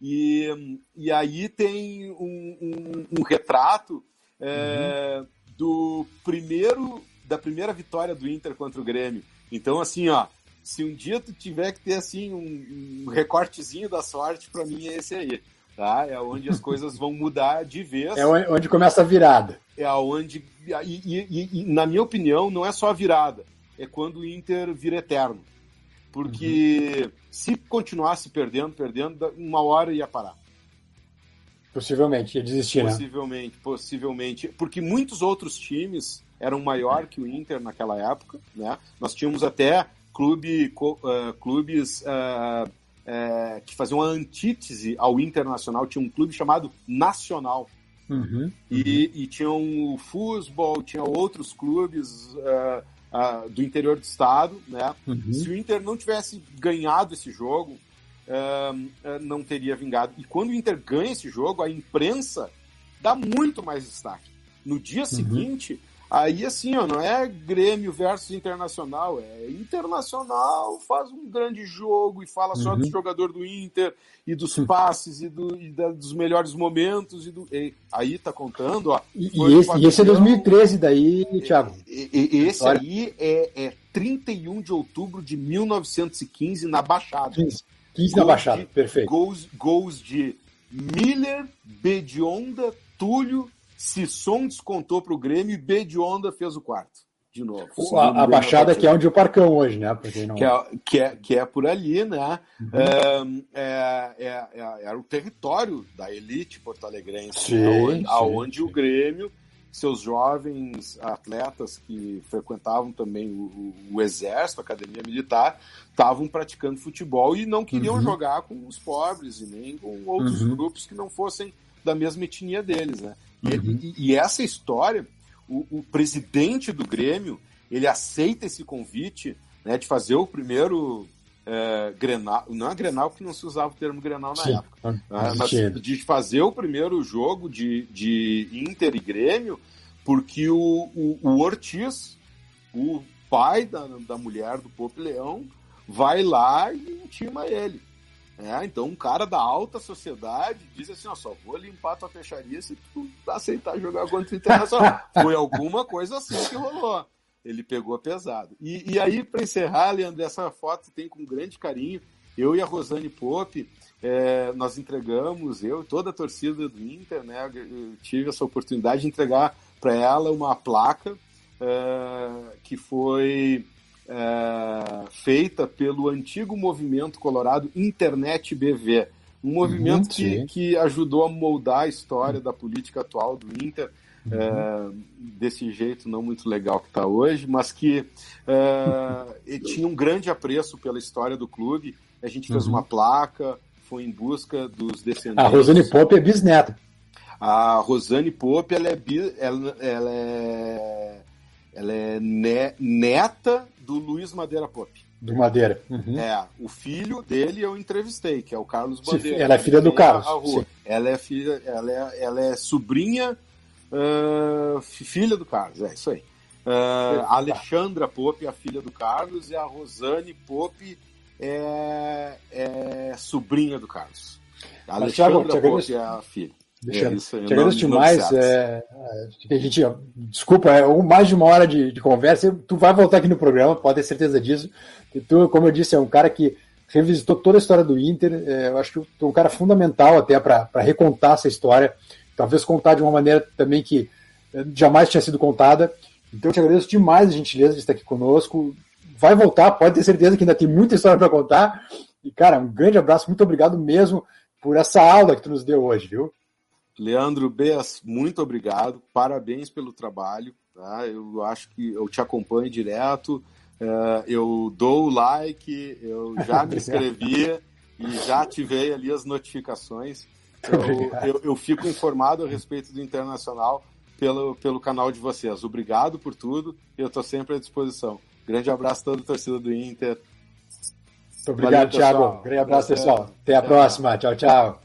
E, e aí tem um, um, um retrato é, uhum. do primeiro da primeira vitória do Inter contra o Grêmio. Então, assim, ó, se um dia tu tiver que ter assim um, um recortezinho da sorte, para mim é esse aí. Tá? É onde as coisas vão mudar de vez. É onde começa a virada. É onde. E, e, e, na minha opinião, não é só a virada. É quando o Inter vira eterno. Porque uhum. se continuasse perdendo, perdendo, uma hora ia parar. Possivelmente, ia desistir, possivelmente, né? Possivelmente, Porque muitos outros times eram maior que o Inter naquela época, né? Nós tínhamos até clube, uh, clubes uh, uh, que faziam uma antítese ao Internacional. Tinha um clube chamado Nacional. Uhum, uhum. E, e tinham o futebol, tinha outros clubes uh, do interior do estado, né? Uhum. Se o Inter não tivesse ganhado esse jogo, uh, não teria vingado. E quando o Inter ganha esse jogo, a imprensa dá muito mais destaque. No dia uhum. seguinte, Aí, assim, ó, não é Grêmio versus Internacional, é Internacional faz um grande jogo e fala só uhum. do jogador do Inter e dos passes e, do, e da, dos melhores momentos. e, do, e Aí tá contando, ó. E, e esse, e esse é 2013 daí, Thiago? E, e esse Olha. aí é, é 31 de outubro de 1915 na Baixada. 15, 15 na Baixada, de, perfeito. Gols, gols de Miller, Bedionda, Túlio, Sisson descontou para o Grêmio e B de Onda fez o quarto. De novo. A, a Baixada que é onde o Parcão hoje, né? Não... Que, é, que, é, que é por ali, né? Uhum. É, é, é, era o território da elite porto-alegrense, sim, aonde, o Grêmio, seus jovens atletas que frequentavam também o, o Exército, a Academia Militar, estavam praticando futebol e não queriam uhum. jogar com os pobres e nem com outros uhum. grupos que não fossem da mesma etnia deles, né? E, uhum. e, e essa história, o, o, presidente do Grêmio, ele aceita esse convite né, de fazer o primeiro é, Grenal, não é Grenal porque não se usava o termo Grenal na Sim. época, né, mas de fazer o primeiro jogo de, de Inter e Grêmio, porque o, o, o Ortiz, o pai da, da mulher do Pope Leão, vai lá e intima ele. É, então um cara da alta sociedade diz assim, ó, só vou limpar tua fecharia se tu aceitar jogar contra o Internacional. [laughs] Foi alguma coisa assim que rolou. Ele pegou pesado. E, e aí, para encerrar, Leandro, essa foto tem com grande carinho. Eu e a Rosane Pope, é, nós entregamos, eu e toda a torcida do Inter, né, eu tive essa oportunidade de entregar para ela uma placa é, que foi é, feita pelo antigo movimento colorado Internet BV, um movimento uhum, que, que ajudou a moldar a história da política atual do Inter. Uhum. É, desse jeito não muito legal que está hoje, mas que é, tinha um grande apreço pela história do clube. A gente fez uhum. uma placa, foi em busca dos descendentes. A Rosane Pope é bisneta. A Rosane Pope ela é, ela, ela é, ela é neta do Luiz Madeira Pop. Do Madeira. Uhum. É, o filho dele eu entrevistei, que é o Carlos Bandeira. Ela é filha do Carlos. Ela é filha, ela é, ela é sobrinha, uh, filha do Carlos, é isso aí. Uh, a Alexandra Pope é a filha do Carlos e a Rosane Pope é, é sobrinha do Carlos. A Alexandra Pope é a filha. Deixa, é isso, te agradeço demais. É, a gente, desculpa, é mais de uma hora de, de, conversa. Tu vai voltar aqui no programa, pode ter certeza disso. E tu, como eu disse, é um cara que revisitou toda a história do Inter. É, eu acho que tu é um cara fundamental até para recontar essa história. Talvez contar de uma maneira também que é, jamais tinha sido contada. Então eu te agradeço demais a gentileza de estar aqui conosco. Vai voltar, pode ter certeza que ainda tem muita história para contar. E, cara, um grande abraço, muito obrigado mesmo por essa aula que tu nos deu hoje, viu? Leandro Beas, muito obrigado, parabéns pelo trabalho. Tá? Eu acho que eu te acompanho direto, é, eu dou o like, eu já me [laughs] inscrevi e já ativei ali as notificações. [laughs] Eu, eu, eu, fico informado a respeito do Internacional pelo, pelo canal de vocês. Obrigado por tudo e eu estou sempre à disposição. Grande abraço a toda a torcida do Inter. Muito obrigado, Valeu, Thiago. Grande abraço, pessoal. Até a próxima. Tchau, tchau.